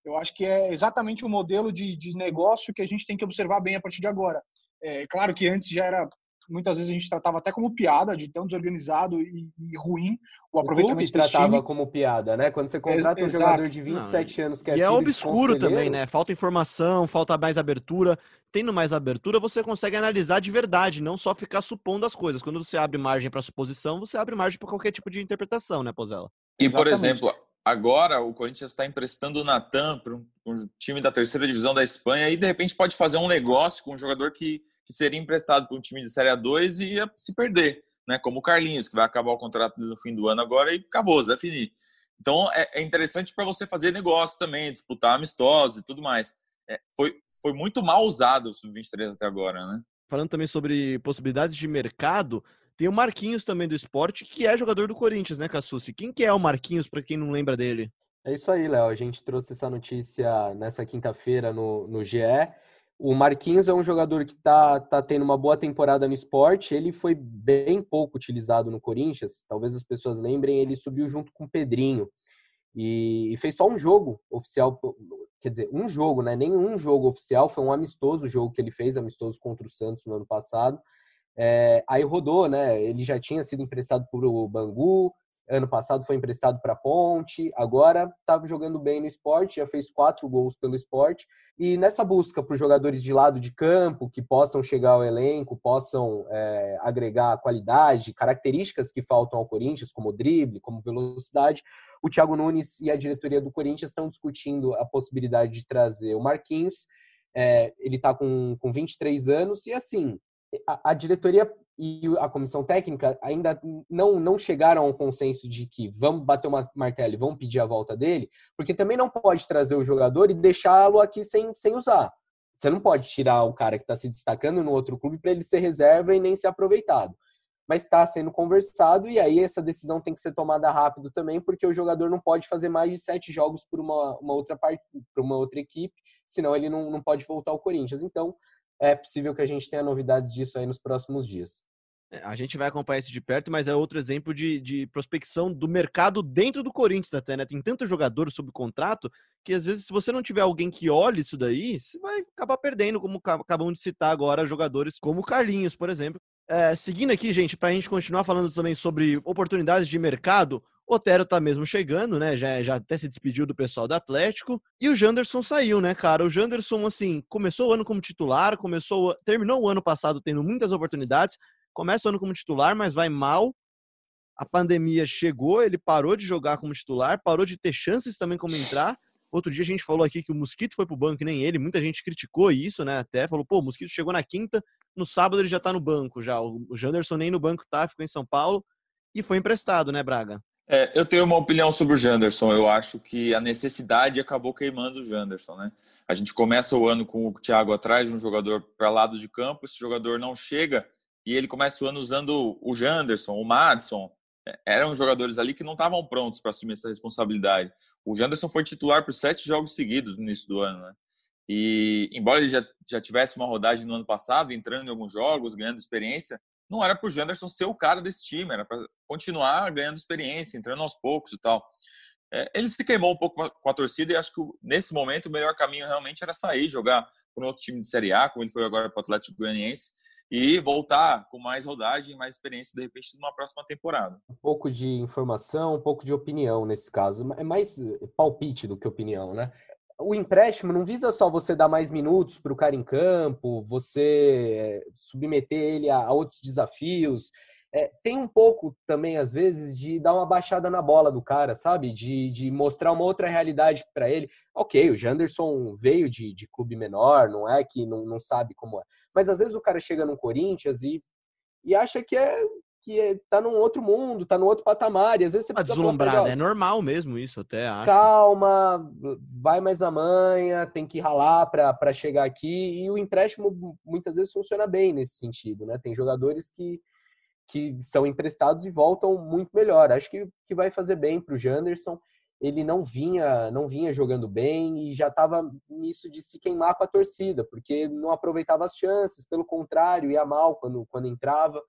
S4: Eu acho que é exatamente o modelo de, de negócio que a gente tem que observar bem a partir de agora. É claro que antes já era muitas vezes a gente tratava até como piada de tão desorganizado e, e ruim
S2: o aproveitamento o tratava time. como piada, né? Quando você contrata um jogador de 27 Não, anos que é
S1: E é obscuro também, né? Falta informação, falta mais abertura. Tendo mais abertura, você consegue analisar de verdade, não só ficar supondo as coisas. Quando você abre margem para suposição, você abre margem para qualquer tipo de interpretação, né, Pozella?
S3: E, Exatamente. por exemplo, agora o Corinthians está emprestando o Natan para um time da terceira divisão da Espanha e de repente pode fazer um negócio com um jogador que que seria emprestado para um time de Série A2 e ia se perder, né? Como o Carlinhos, que vai acabar o contrato no fim do ano agora e acabou, vai finir. Então é, é interessante para você fazer negócio também, disputar amistosos e tudo mais. É, foi, foi muito mal usado o Sub-23 até agora, né?
S1: falando também sobre possibilidades de mercado, tem o Marquinhos também do esporte, que é jogador do Corinthians, né, Cassucci? Quem que é o Marquinhos, para quem não lembra dele?
S2: É isso aí, Léo. A gente trouxe essa notícia nessa quinta-feira no, no GE. O Marquinhos é um jogador que está tá tendo uma boa temporada no esporte. Ele foi bem pouco utilizado no Corinthians. Talvez as pessoas lembrem, ele subiu junto com o Pedrinho. E, e fez só um jogo oficial, quer dizer, um jogo, né? Nenhum jogo oficial, foi um amistoso jogo que ele fez, amistoso contra o Santos no ano passado. É, aí rodou, né? Ele já tinha sido emprestado por o Bangu, ano passado foi emprestado para Ponte, agora estava jogando bem no esporte, já fez quatro gols pelo esporte. E nessa busca por jogadores de lado de campo que possam chegar ao elenco, possam é, agregar qualidade, características que faltam ao Corinthians, como drible, como velocidade, o Thiago Nunes e a diretoria do Corinthians estão discutindo a possibilidade de trazer o Marquinhos. É, ele está com, com 23 anos e assim a, a diretoria e a comissão técnica ainda não, não chegaram ao consenso de que vamos bater uma martelo e vamos pedir a volta dele, porque também não pode trazer o jogador e deixá-lo aqui sem, sem usar. Você não pode tirar o cara que está se destacando no outro clube para ele ser reserva e nem ser aproveitado. Mas está sendo conversado e aí essa decisão tem que ser tomada rápido também, porque o jogador não pode fazer mais de sete jogos por uma, uma outra parte, por uma outra equipe, senão ele não, não pode voltar ao Corinthians. Então, é possível que a gente tenha novidades disso aí nos próximos dias.
S1: É, a gente vai acompanhar isso de perto, mas é outro exemplo de, de prospecção do mercado dentro do Corinthians até, né? Tem tanto jogador sob contrato que às vezes se você não tiver alguém que olhe isso daí, você vai acabar perdendo, como acabamos de citar agora, jogadores como Carlinhos, por exemplo. É, seguindo aqui, gente, para a gente continuar falando também sobre oportunidades de mercado, Otero tá mesmo chegando, né? Já, já até se despediu do pessoal do Atlético. E o Janderson saiu, né, cara? O Janderson, assim, começou o ano como titular, começou, terminou o ano passado tendo muitas oportunidades, começa o ano como titular, mas vai mal. A pandemia chegou, ele parou de jogar como titular, parou de ter chances também como entrar. Outro dia a gente falou aqui que o Mosquito foi pro banco, nem ele. Muita gente criticou isso, né? Até falou, pô, o Mosquito chegou na quinta, no sábado ele já tá no banco já. O Janderson nem no banco tá, ficou em São Paulo e foi emprestado, né, Braga?
S3: É, eu tenho uma opinião sobre o Janderson. Eu acho que a necessidade acabou queimando o Janderson, né? A gente começa o ano com o Thiago atrás de um jogador para lado de campo, esse jogador não chega e ele começa o ano usando o Janderson, o Madison. É, eram jogadores ali que não estavam prontos para assumir essa responsabilidade. O Janderson foi titular por sete jogos seguidos no início do ano, né? E embora ele já, já tivesse uma rodagem no ano passado, entrando em alguns jogos, ganhando experiência, não era para o Janderson ser o cara desse time, era para continuar ganhando experiência, entrando aos poucos e tal. É, ele se queimou um pouco com a torcida e acho que nesse momento o melhor caminho realmente era sair, jogar com outro time de Série A, como ele foi agora para o Atlético Goianiense, e voltar com mais rodagem, mais experiência, de repente, numa próxima temporada.
S2: Um pouco de informação, um pouco de opinião nesse caso. É mais palpite do que opinião, né? O empréstimo não visa só você dar mais minutos para o cara em campo, você eh, submeter ele a, outros desafios. É, tem um pouco também, às vezes, de dar uma baixada na bola do cara, sabe? De, de mostrar uma outra realidade para ele. Ok, o Janderson veio de, de clube menor, não é que não, não sabe como é. Mas às vezes o cara chega no Corinthians e, e acha que é que é, tá num outro mundo, tá num outro patamar, e às vezes você
S1: precisa deslumbrada, é normal mesmo isso, até acho.
S2: Calma, vai mais na manha, tem que ralar para chegar aqui, e o empréstimo muitas vezes funciona bem nesse sentido, né? Tem jogadores que, que são emprestados e voltam muito melhor. Acho que, que vai fazer bem para o Janderson. Ele não vinha, não vinha jogando bem e já estava nisso de se queimar com a torcida, porque não aproveitava as chances, pelo contrário, ia mal quando, quando entrava.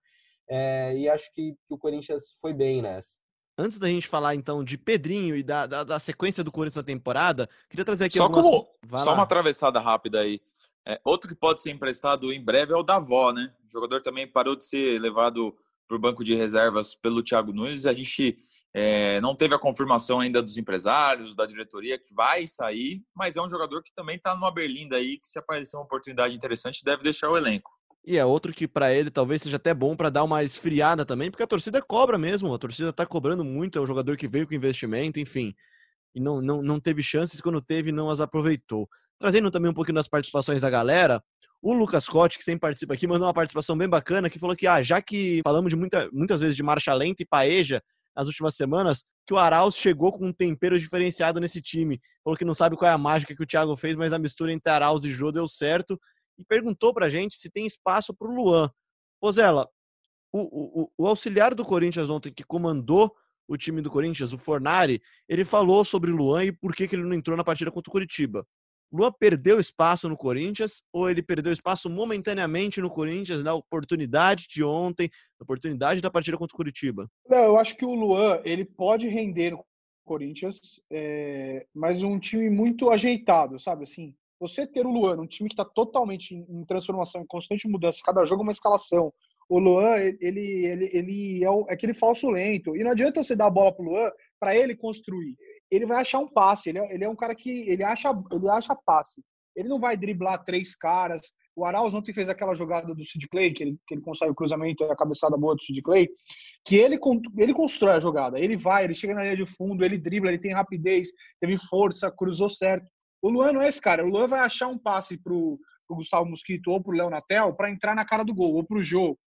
S2: É, e acho que, que, o Corinthians foi bem nessa.
S1: Antes da gente falar então de Pedrinho e da, da, da sequência do Corinthians na temporada, queria trazer aqui
S3: só
S1: algumas...
S3: como só uma atravessada rápida aí. É, outro que pode ser emprestado em breve é o Davó, né? O jogador também parou de ser levado para o banco de reservas pelo Thiago Nunes. A gente é, não teve a confirmação ainda dos empresários, da diretoria, que vai sair, mas é um jogador que também está numa berlinda aí, que se aparecer uma oportunidade interessante, deve deixar o elenco.
S1: E é outro que para ele talvez seja até bom para dar uma esfriada também, porque a torcida cobra mesmo, a torcida tá cobrando muito, é um jogador que veio com investimento, enfim. E não, não, não teve chances, quando teve, não as aproveitou. Trazendo também um pouquinho das participações da galera, o Lucas Scott, que sempre participa aqui, mandou uma participação bem bacana, que falou que, ah, já que falamos de muita, muitas vezes de marcha lenta e paeja nas últimas semanas, que o Arauz chegou com um tempero diferenciado nesse time. Falou que não sabe qual é a mágica que o Thiago fez, mas a mistura entre Arauz e Jô deu certo e perguntou pra gente se tem espaço pro Luan. Pozella, o, o, o auxiliar do Corinthians ontem que comandou o time do Corinthians, o Fornari, ele falou sobre o Luan e por que, que ele não entrou na partida contra o Curitiba. Luan perdeu espaço no Corinthians ou ele perdeu espaço momentaneamente no Corinthians na oportunidade de ontem, na oportunidade da partida contra o Curitiba?
S4: Não, eu acho que o Luan ele pode render no Corinthians, é, mas um time muito ajeitado, sabe? Assim, você ter o Luan, um time que está totalmente em, transformação, em constante mudança, cada jogo uma escalação. O Luan, ele, ele, ele é, o, é aquele falso lento. E não adianta você dar a bola pro Luan para ele construir ele vai achar um passe. Ele é, ele é um cara que ele acha, ele acha passe. Ele não vai driblar três caras. O Arauz ontem fez aquela jogada do Sid Clay, que ele, que ele consegue o cruzamento e a cabeçada boa do Sid Clay, que ele, ele constrói a jogada. Ele vai, ele chega na linha de fundo, ele dribla, ele tem rapidez, teve força, cruzou certo. O Luan não é esse cara. O Luan vai achar um passe pro, pro Gustavo Mosquito ou pro Léo Natel para entrar na cara do gol, ou pro Jô,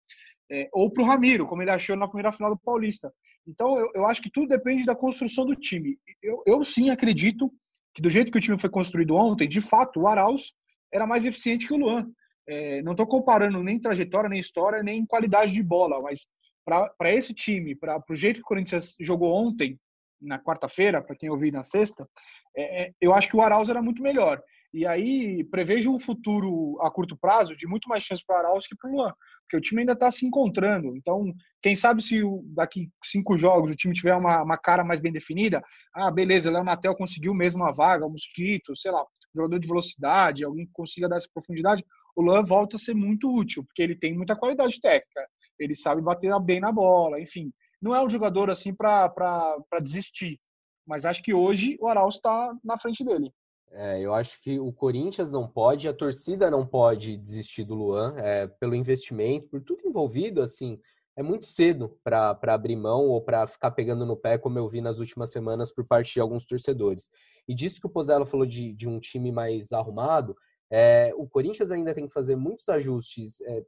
S4: é, ou pro Ramiro, como ele achou na primeira final do Paulista. Então, eu, eu acho que tudo depende da construção do time. Eu, eu sim acredito que, do jeito que o time foi construído ontem, de fato, o Arauz era mais eficiente que o Luan. É, não estou comparando nem trajetória, nem história, nem qualidade de bola, mas para esse time, para o jeito que o Corinthians jogou ontem, na quarta-feira, para quem ouviu na sexta, é, é, eu acho que o Arauz era muito melhor. E aí prevejo um futuro a curto prazo de muito mais chance para o Arauz que para o Luan, porque o time ainda está se encontrando. Então, quem sabe se daqui cinco jogos o time tiver uma, uma cara mais bem definida, ah, beleza, Léo Natel conseguiu mesmo uma vaga, um mosquito, sei lá, jogador de velocidade, alguém que consiga dar essa profundidade, o Luan volta a ser muito útil, porque ele tem muita qualidade técnica, ele sabe bater bem na bola, enfim. Não é um jogador assim para desistir, mas acho que hoje o Arauz está na frente dele.
S2: É, eu acho que o Corinthians não pode, a torcida não pode desistir do Luan, é, pelo investimento, por tudo envolvido, assim, é muito cedo para abrir mão ou para ficar pegando no pé, como eu vi nas últimas semanas por parte de alguns torcedores. E disso que o Pozella falou de, de um time mais arrumado, é, o Corinthians ainda tem que fazer muitos ajustes, é,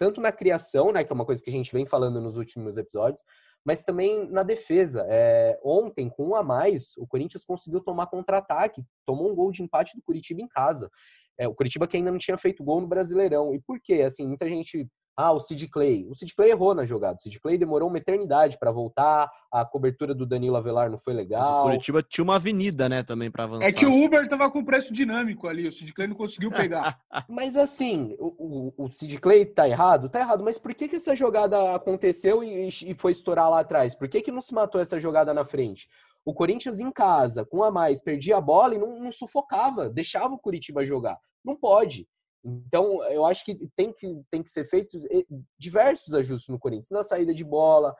S2: tanto na criação, né, que é uma coisa que a gente vem falando nos últimos episódios, mas também na defesa. É, ontem, com um a mais, o Corinthians conseguiu tomar contra-ataque, tomou um gol de empate do Curitiba em casa. É, o Curitiba que ainda não tinha feito gol no Brasileirão. E por quê? Assim, muita gente ah, o Sid Clay. O Sid Clay errou na jogada. O Sid Clay demorou uma eternidade para voltar. A cobertura do Danilo Avelar não foi legal. Mas
S1: o Curitiba tinha uma avenida, né, também para avançar.
S4: É que o Uber tava com preço dinâmico ali. O Sid Clay não conseguiu pegar.
S2: mas assim, o, o, o Sid Clay tá errado? Tá errado. Mas por que, que essa jogada aconteceu e, e foi estourar lá atrás? Por que, que não se matou essa jogada na frente? O Corinthians em casa, com a mais, perdia a bola e não, não sufocava, deixava o Curitiba jogar. Não pode. Então, eu acho que tem que, tem que ser feitos eh, diversos ajustes no Corinthians. Na saída de bola,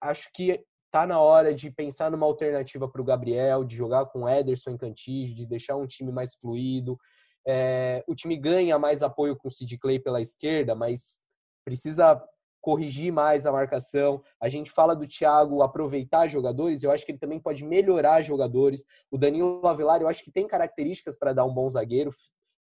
S2: acho que tá na hora de pensar numa alternativa para o Gabriel, de jogar com Ederson em Cantígio, de deixar um time mais fluido. É, o time ganha mais apoio com o Sid Clay pela esquerda, mas precisa corrigir mais a marcação. A gente fala do Thiago aproveitar jogadores, eu acho que ele também pode melhorar jogadores. O Danilo Avelar, eu acho que tem características para dar um bom zagueiro,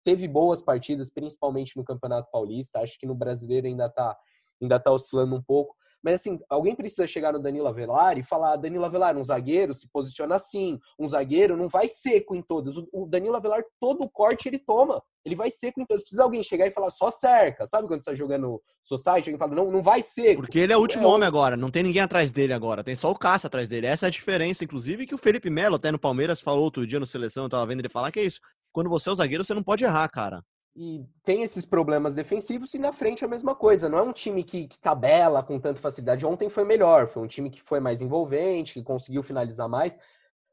S2: teve boas partidas, principalmente no Campeonato Paulista. Acho que no Brasileiro ainda está ainda tá oscilando um pouco. Mas assim, alguém precisa chegar no Danilo Avelar e falar: Danilo Avelar, um zagueiro se posiciona assim. Um zagueiro não vai seco em todas. O Danilo Avelar, todo o corte ele toma. Ele vai seco em todas. Precisa alguém chegar e falar só cerca. Sabe quando você está jogando Society? Alguém fala: não, não vai seco.
S1: Porque ele é o último é, homem agora. Não tem ninguém atrás dele agora. Tem só o Cássio atrás dele. Essa é a diferença, inclusive, que o Felipe Melo, até no Palmeiras, falou outro dia no seleção. Eu tava vendo ele falar que é isso quando você é o zagueiro, você não pode errar, cara.
S2: E tem esses problemas defensivos e na frente é a mesma coisa. Não é um time que, que tabela com tanta facilidade. Ontem foi melhor, foi um time que foi mais envolvente, que conseguiu finalizar mais,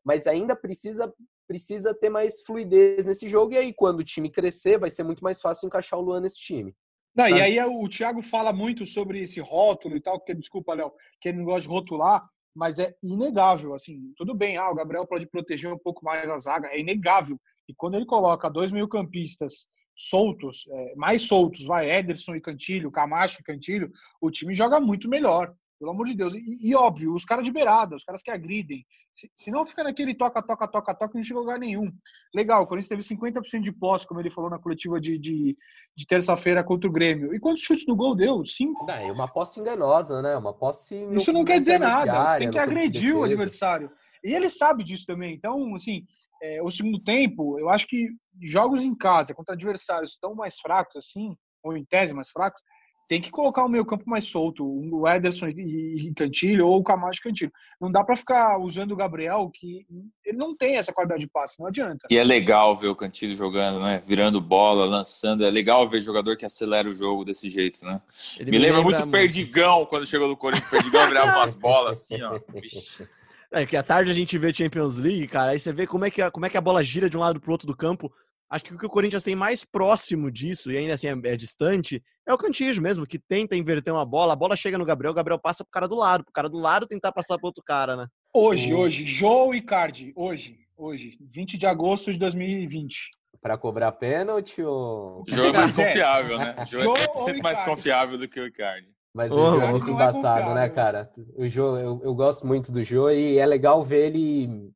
S2: mas ainda precisa precisa ter mais fluidez nesse jogo. E aí, quando o time crescer, vai ser muito mais fácil encaixar o Luan nesse time.
S4: Não. E aí o Thiago fala muito sobre esse rótulo e tal, que desculpa, Léo, que ele não gosta de rotular, mas é inegável, assim, tudo bem, ah, o Gabriel pode proteger um pouco mais a zaga, é inegável e quando ele coloca dois meio-campistas soltos, é, mais soltos, vai, Ederson e Cantilho, Camacho e Cantilho, o time joga muito melhor. Pelo amor de Deus. E, e óbvio, os caras de beirada, os caras que agridem. Se, se não fica naquele toca, toca, toca, toca, não chega a lugar nenhum. Legal, o Corinthians teve 50% de posse, como ele falou na coletiva de, de, de terça-feira contra o Grêmio. E quantos chutes no gol deu? Cinco?
S2: Não, é uma posse enganosa, né? Uma posse.
S4: Isso não quer dizer nada. Você tem que agredir o adversário. E ele sabe disso também. Então, assim, é, o segundo tempo, eu acho que jogos em casa contra adversários tão mais fracos assim, ou em tese mais fracos, tem que colocar o meio campo mais solto, o Ederson e Cantilho ou o Camacho e Cantilho. Não dá para ficar usando o Gabriel, que ele não tem essa qualidade de passe, não adianta.
S3: E é legal ver o Cantilho jogando, né? Virando bola, lançando. É legal ver jogador que acelera o jogo desse jeito, né? Me, me, lembra, lembra muito, muito Perdigão quando chegou no Corinthians. Perdigão virava umas bolas assim, ó.
S1: É que à tarde a gente vê Champions League, cara, aí você vê como é que a, como é que a bola gira de um lado pro outro do campo. Acho que o que o Corinthians tem mais próximo disso, e ainda assim é, é distante, é o Cantígio mesmo, que tenta inverter uma bola, a bola chega no Gabriel, o Gabriel passa pro cara do lado, pro cara do lado tentar passar pro outro cara, né?
S4: Hoje, hoje, Joe e Cardi, hoje, hoje, 20 de agosto de 2020.
S2: Para cobrar pênalti ou.
S3: O Joe é mais confiável, né? O Joe é 100% mais confiável do que o Icardi.
S2: Mas oh, o Jô é muito embaçado, é né, cara? O Jô, eu, eu gosto muito do Jô e é legal ver ele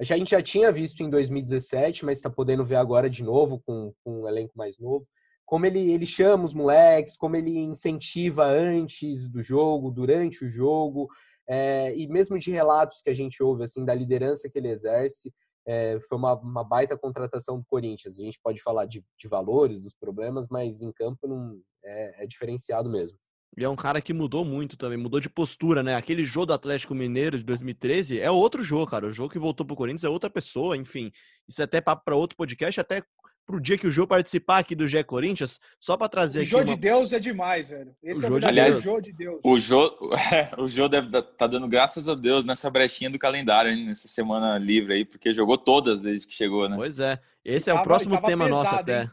S2: a gente já tinha visto em 2017, mas está podendo ver agora de novo com, com um elenco mais novo. Como ele, ele chama os moleques, como ele incentiva antes do jogo, durante o jogo, é, e mesmo de relatos que a gente ouve assim da liderança que ele exerce, é, foi uma, uma, baita contratação do Corinthians. A gente pode falar de, de valores, dos problemas, mas em campo não é, é diferenciado mesmo.
S1: E é um cara que mudou muito também, mudou de postura, né? Aquele jogo do Atlético Mineiro de 2013 é outro jogo, cara. O jogo que voltou pro Corinthians é outra pessoa, enfim. Isso é até papo para outro podcast, até pro dia que o Jô participar aqui do Gé Corinthians, só para trazer o
S4: aqui. O
S1: Jô
S4: uma... de Deus é demais, velho. Esse
S3: o
S4: é o
S3: Aliás, Jô de Deus. O Jô, o Jô deve estar tá dando graças a Deus nessa brechinha do calendário, hein, nessa semana livre aí, porque jogou todas desde que chegou, né?
S1: Pois é. Esse é o próximo tema pesado, nosso até. Hein?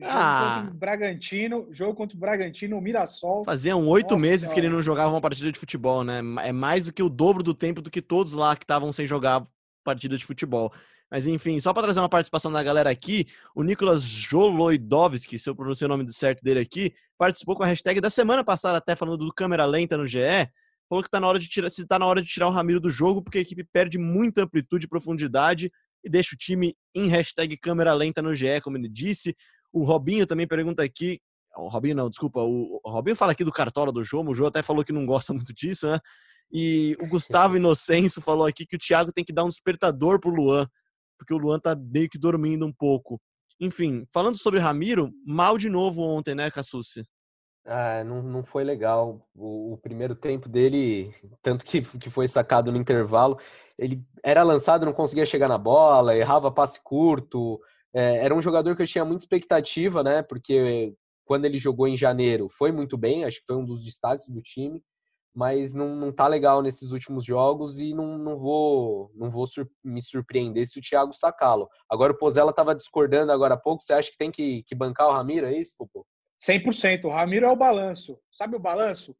S4: Jogo ah. contra o Bragantino, jogo contra o Bragantino, o Mirassol.
S1: Faziam oito meses senhora. que ele não jogava uma partida de futebol, né? É mais do que o dobro do tempo do que todos lá que estavam sem jogar partida de futebol. Mas enfim, só para trazer uma participação da galera aqui, o Nicolas Joloidovski, se eu pronunciei o nome certo dele aqui, participou com a hashtag da semana passada, até falando do câmera lenta no GE. Falou que tá na hora de tirar, se tá na hora de tirar o Ramiro do jogo, porque a equipe perde muita amplitude e profundidade e deixa o time em hashtag câmera lenta no GE, como ele disse. O Robinho também pergunta aqui. O Robinho não, desculpa. O, Robinho fala aqui do Cartola do João. O João até falou que não gosta muito disso, né? E o Gustavo Inocêncio falou aqui que o Thiago tem que dar um despertador pro Luan, porque o Luan tá meio que dormindo um pouco. Enfim, falando sobre Ramiro, mal de novo ontem, né, Cassucci?
S2: Ah, não, não foi legal. O, o, primeiro tempo dele, tanto que, que foi sacado no intervalo, ele era lançado, não conseguia chegar na bola, errava passe curto, é, era um jogador que eu tinha muita expectativa, né? Porque quando ele jogou em janeiro foi muito bem, acho que foi um dos destaques do time, mas não, não tá legal nesses últimos jogos e não, não vou não vou sur me surpreender se o Thiago sacá-lo. Agora o Pozella estava discordando agora há pouco, você acha que tem que, que bancar o Ramiro, é isso, Popô?
S4: 100%. O Ramiro é o balanço. Sabe o balanço?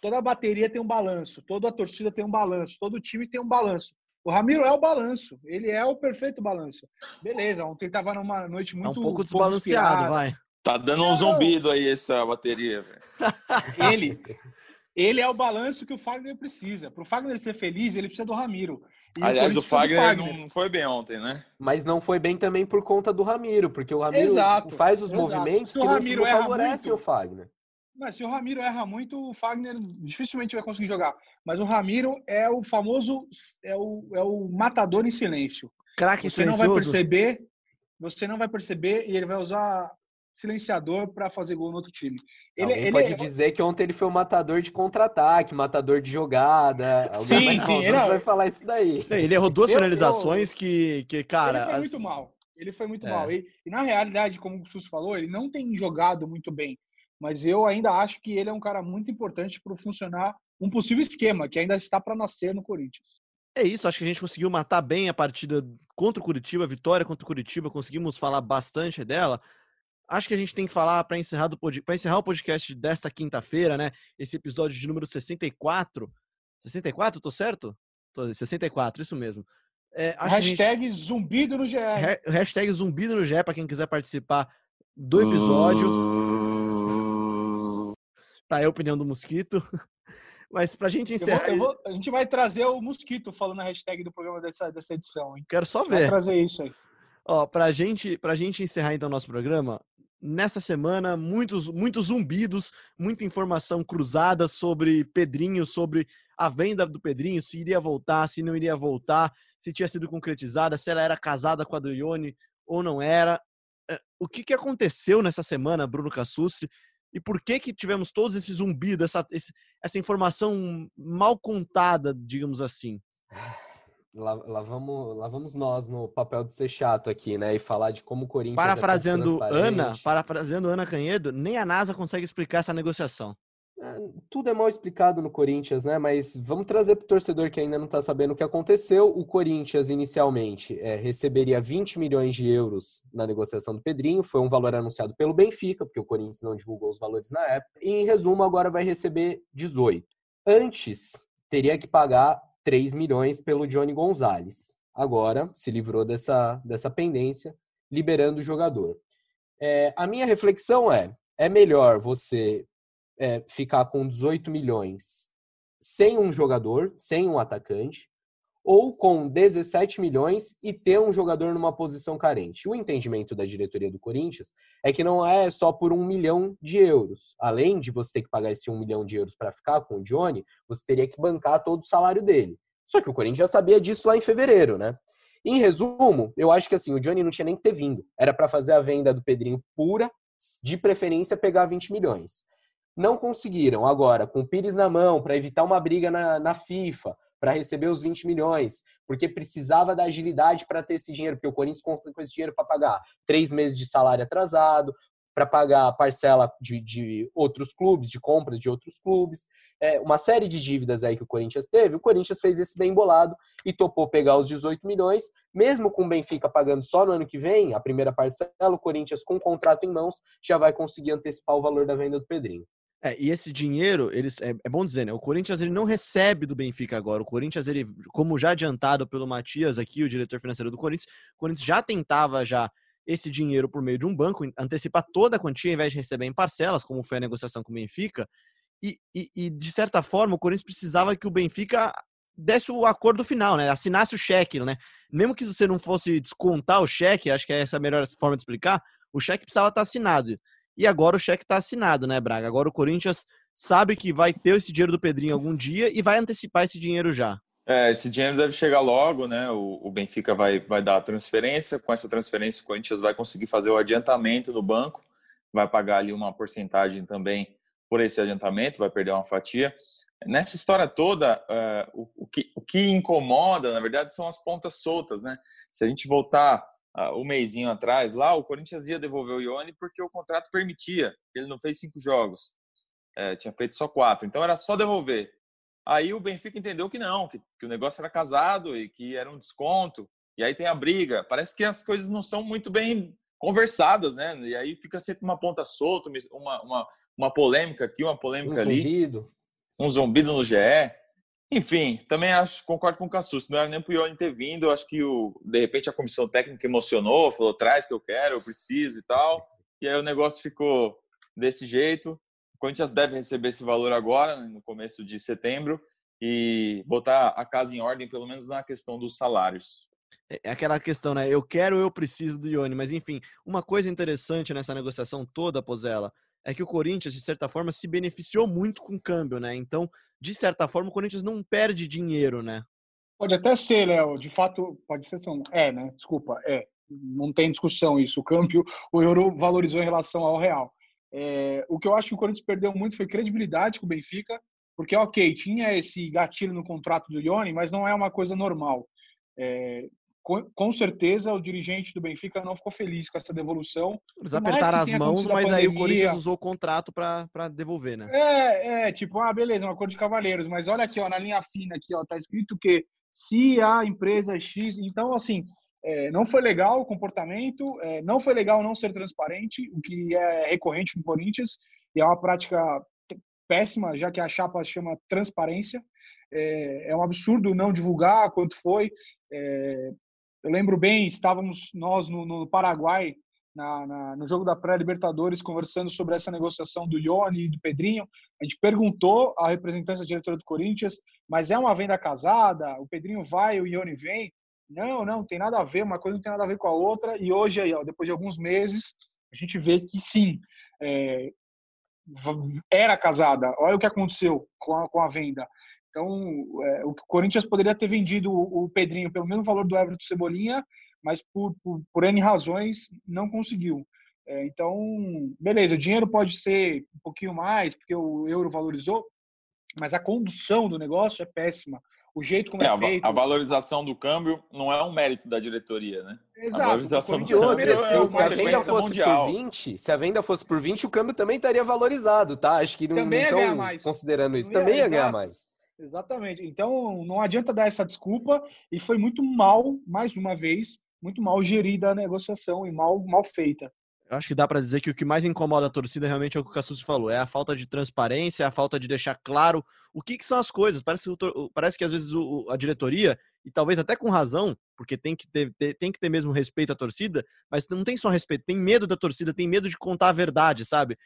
S4: Toda a bateria tem um balanço, toda a torcida tem um balanço, todo time tem um balanço. O Ramiro é o balanço, ele é o perfeito balanço. Beleza, ontem ele tava numa noite muito.
S1: É um pouco desbalanceado, vai.
S3: Tá dando um zumbido aí essa bateria, velho.
S4: Ele, ele é o balanço que o Fagner precisa. Para o Fagner ser feliz, ele precisa do Ramiro.
S3: E Aliás, o, o Fagner, Fagner, não foi bem ontem, né?
S2: Mas não foi bem também por conta do Ramiro, porque o Ramiro exato, faz os exato. movimentos que o Ramiro não favorecem o Fagner.
S4: Mas se o Ramiro erra muito, o Fagner dificilmente vai conseguir jogar. Mas o Ramiro é o famoso, é o, é o matador em silêncio.
S1: Craque
S4: Você
S1: silencioso.
S4: não vai perceber, você não vai perceber e ele vai usar silenciador para fazer gol no outro time.
S2: Ele, Alguém ele pode é... dizer que ontem ele foi o matador de contra-ataque, matador de jogada.
S4: Alguém sim, sim.
S2: Ele vai falar isso daí.
S1: Ele errou duas eu, finalizações eu... que, que, cara...
S4: Ele foi as... muito mal. Ele foi muito é. mal. E, e, na realidade, como o Sus falou, ele não tem jogado muito bem mas eu ainda acho que ele é um cara muito importante para funcionar um possível esquema que ainda está para nascer no Corinthians.
S1: É isso, acho que a gente conseguiu matar bem a partida contra o Curitiba, a vitória contra o Curitiba, conseguimos falar bastante dela. Acho que a gente tem que falar para encerrar, do, encerrar o podcast desta quinta-feira, né? Esse episódio de número 64. 64, tô certo? Tô, 64, isso mesmo.
S4: É, hashtag gente... zumbido no GE.
S1: Hashtag zumbido no GE, para quem quiser participar do episódio. Tá, é a opinião do Mosquito. Mas pra gente encerrar.
S4: Eu vou, eu vou, a gente vai trazer o Mosquito falando a hashtag do programa dessa, dessa edição, hein?
S1: Quero só ver.
S4: Vai trazer isso aí.
S1: Ó, pra gente, pra gente encerrar então o nosso programa, nessa semana, muitos, muitos zumbidos, muita informação cruzada sobre Pedrinho, sobre a venda do Pedrinho, se iria voltar, se não iria voltar, se tinha sido concretizada, se ela era casada com a do Ione ou não era. É, o que, que aconteceu nessa semana, Bruno Cassucci? E por que que tivemos todos esses zumbidos, essa, essa informação mal contada, digamos assim?
S2: Lá, lá, vamos, lá vamos nós no papel de ser chato aqui, né? E falar de como o Corinthians.
S1: Parafraseando é Ana, parafraseando Ana Canhedo, nem a NASA consegue explicar essa negociação.
S2: É, tudo é mal explicado no Corinthians, né? Mas vamos trazer para o torcedor que ainda não está sabendo o que aconteceu. O Corinthians, inicialmente, é, receberia 20 milhões de euros na negociação do Pedrinho. Foi um valor anunciado pelo Benfica, porque o Corinthians não divulgou os valores na época. E, em resumo, agora vai receber 18. Antes, teria que pagar 3 milhões pelo Johnny Gonzalez. Agora se livrou dessa, dessa pendência, liberando o jogador. É, a minha reflexão é: é melhor você é, ficar com 18 milhões sem um jogador, sem um atacante, ou com 17 milhões e ter um jogador numa posição carente. O entendimento da diretoria do Corinthians é que não é só por um milhão de euros. Além de você ter que pagar esse um milhão de euros para ficar com o Johnny, você teria que bancar todo o salário dele. Só que o Corinthians já sabia disso lá em fevereiro, né? Em resumo, eu acho que assim, o Johnny não tinha nem que ter vindo. Era para fazer a venda do Pedrinho pura, de preferência pegar 20 milhões. Não conseguiram. Agora, com o Pires na mão, para evitar uma briga na, na FIFA, para receber os 20 milhões, porque precisava da agilidade para ter esse dinheiro, porque o Corinthians conta com esse dinheiro para pagar três meses de salário atrasado, para pagar parcela de, de, outros clubes, de compras de outros clubes, é, uma série de dívidas aí que o Corinthians teve. O Corinthians fez esse bem bolado e topou pegar os 18 milhões, mesmo com o Benfica pagando só no ano que vem, a primeira parcela, o Corinthians com o contrato em mãos já vai conseguir antecipar o valor da venda do Pedrinho.
S1: É, e esse dinheiro, eles, é, é, bom dizer, né? O Corinthians ele não recebe do Benfica agora. O Corinthians, ele, como já adiantado pelo Matias aqui, o diretor financeiro do Corinthians, o Corinthians já tentava já esse dinheiro por meio de um banco, antecipar toda a quantia, ao invés de receber em parcelas, como foi a negociação com o Benfica. E, e, e, de certa forma, o Corinthians precisava que o Benfica desse o acordo final, né? Assinasse o cheque, né? Mesmo que você não fosse descontar o cheque, acho que é essa a melhor forma de explicar, o cheque precisava estar assinado. E agora o cheque está assinado, né, Braga? Agora o Corinthians sabe que vai ter esse dinheiro do Pedrinho algum dia e vai antecipar esse dinheiro já.
S3: É, esse dinheiro deve chegar logo, né? O, o, Benfica vai, vai dar a transferência. Com essa transferência, o Corinthians vai conseguir fazer o adiantamento no banco, vai pagar ali uma porcentagem também por esse adiantamento, vai perder uma fatia. Nessa história toda, uh, o, o, que, o que incomoda, na verdade, são as pontas soltas, né? Se a gente voltar uh, um mêsinho atrás, lá o Corinthians ia devolver o Ione porque o contrato permitia. Ele não fez cinco jogos, é, tinha feito só quatro. Então era só devolver. Aí o Benfica entendeu que não, que, que o negócio era casado e que era um desconto. E aí tem a briga. Parece que as coisas não são muito bem conversadas, né? E aí fica sempre uma ponta solta, uma, uma, uma polêmica aqui, uma polêmica
S2: um
S3: ali.
S2: Zumbido.
S3: Um zumbido no GE. Enfim, também acho, concordo com o Cassus, não era nem pro Ione ter vindo, acho que o, de repente a comissão técnica emocionou, falou, traz que eu quero, eu preciso e tal. E aí o negócio ficou desse jeito. O Corinthians deve receber esse valor agora, no começo de setembro, e botar a casa em ordem, pelo menos na questão dos salários.
S1: É, é aquela questão, né? Eu quero, eu preciso do Ione. Mas, enfim, uma coisa interessante nessa negociação toda, Pozella, é que o Corinthians, de certa forma, se beneficiou muito com o câmbio, né? Então, de certa forma, o Corinthians não perde dinheiro, né?
S4: Pode até ser, Léo. De fato, pode ser. É, né? Desculpa, é. Não tem discussão isso. O câmbio, o euro valorizou em relação ao real. É, o que eu acho que o Corinthians perdeu muito foi credibilidade com o Benfica, porque, ok, tinha esse gatilho no contrato do Ione, mas não é uma coisa normal. É, com, certeza o dirigente do Benfica não ficou feliz com essa devolução.
S1: Eles apertaram as mãos, mas aí o Corinthians usou o contrato para devolver, né?
S4: É, é, tipo, ah, beleza, um acordo de cavalheiros, mas olha aqui, ó, na linha fina aqui, ó, tá escrito que se a empresa X, então assim, é, não foi legal o comportamento, é, não foi legal não ser transparente, o que é recorrente no Corinthians, e é uma prática péssima, já que a chapa chama transparência. É, é um absurdo não divulgar quanto foi. É, eu lembro bem, estávamos nós no, no Paraguai, na, na, no jogo da pré-Libertadores, conversando sobre essa negociação do Ione e do Pedrinho. A gente perguntou à representante da diretora do Corinthians, mas é uma venda casada? O Pedrinho vai, o Ione vem? Não, não, tem nada a ver, uma coisa não tem nada a ver com a outra. E hoje, aí, ó, depois de alguns meses, a gente vê que sim, é, era casada. Olha o que aconteceu com a, com a venda. Então, é, o Corinthians poderia ter vendido o Pedrinho pelo mesmo valor do Everton Cebolinha, mas por, por, por N razões não conseguiu. É, então, beleza, o dinheiro pode ser um pouquinho mais, porque o euro valorizou, mas a condução do negócio é péssima. O jeito como é, é feito.
S3: A valorização do câmbio não é um mérito da diretoria, né?
S2: Exato. A valorização do câmbio é se, se a venda fosse mundial. por 20, se a venda fosse por 20, o câmbio também estaria valorizado, tá? Acho que não, também não estão considerando isso. Também ia ganhar mais.
S4: Exatamente. Então, não adianta dar essa desculpa e foi muito mal, mais uma vez, muito mal gerida a negociação e mal, mal feita.
S1: Eu acho que dá para dizer que o que mais incomoda a torcida realmente é o que o Cassus falou, é a falta de transparência, a falta de deixar claro o que, que são as coisas. Parece que, parece que às vezes o, a diretoria, e talvez até com razão, porque tem que ter, tem que ter mesmo respeito à torcida, mas não tem só respeito, tem medo da torcida, tem medo de contar a verdade, sabe?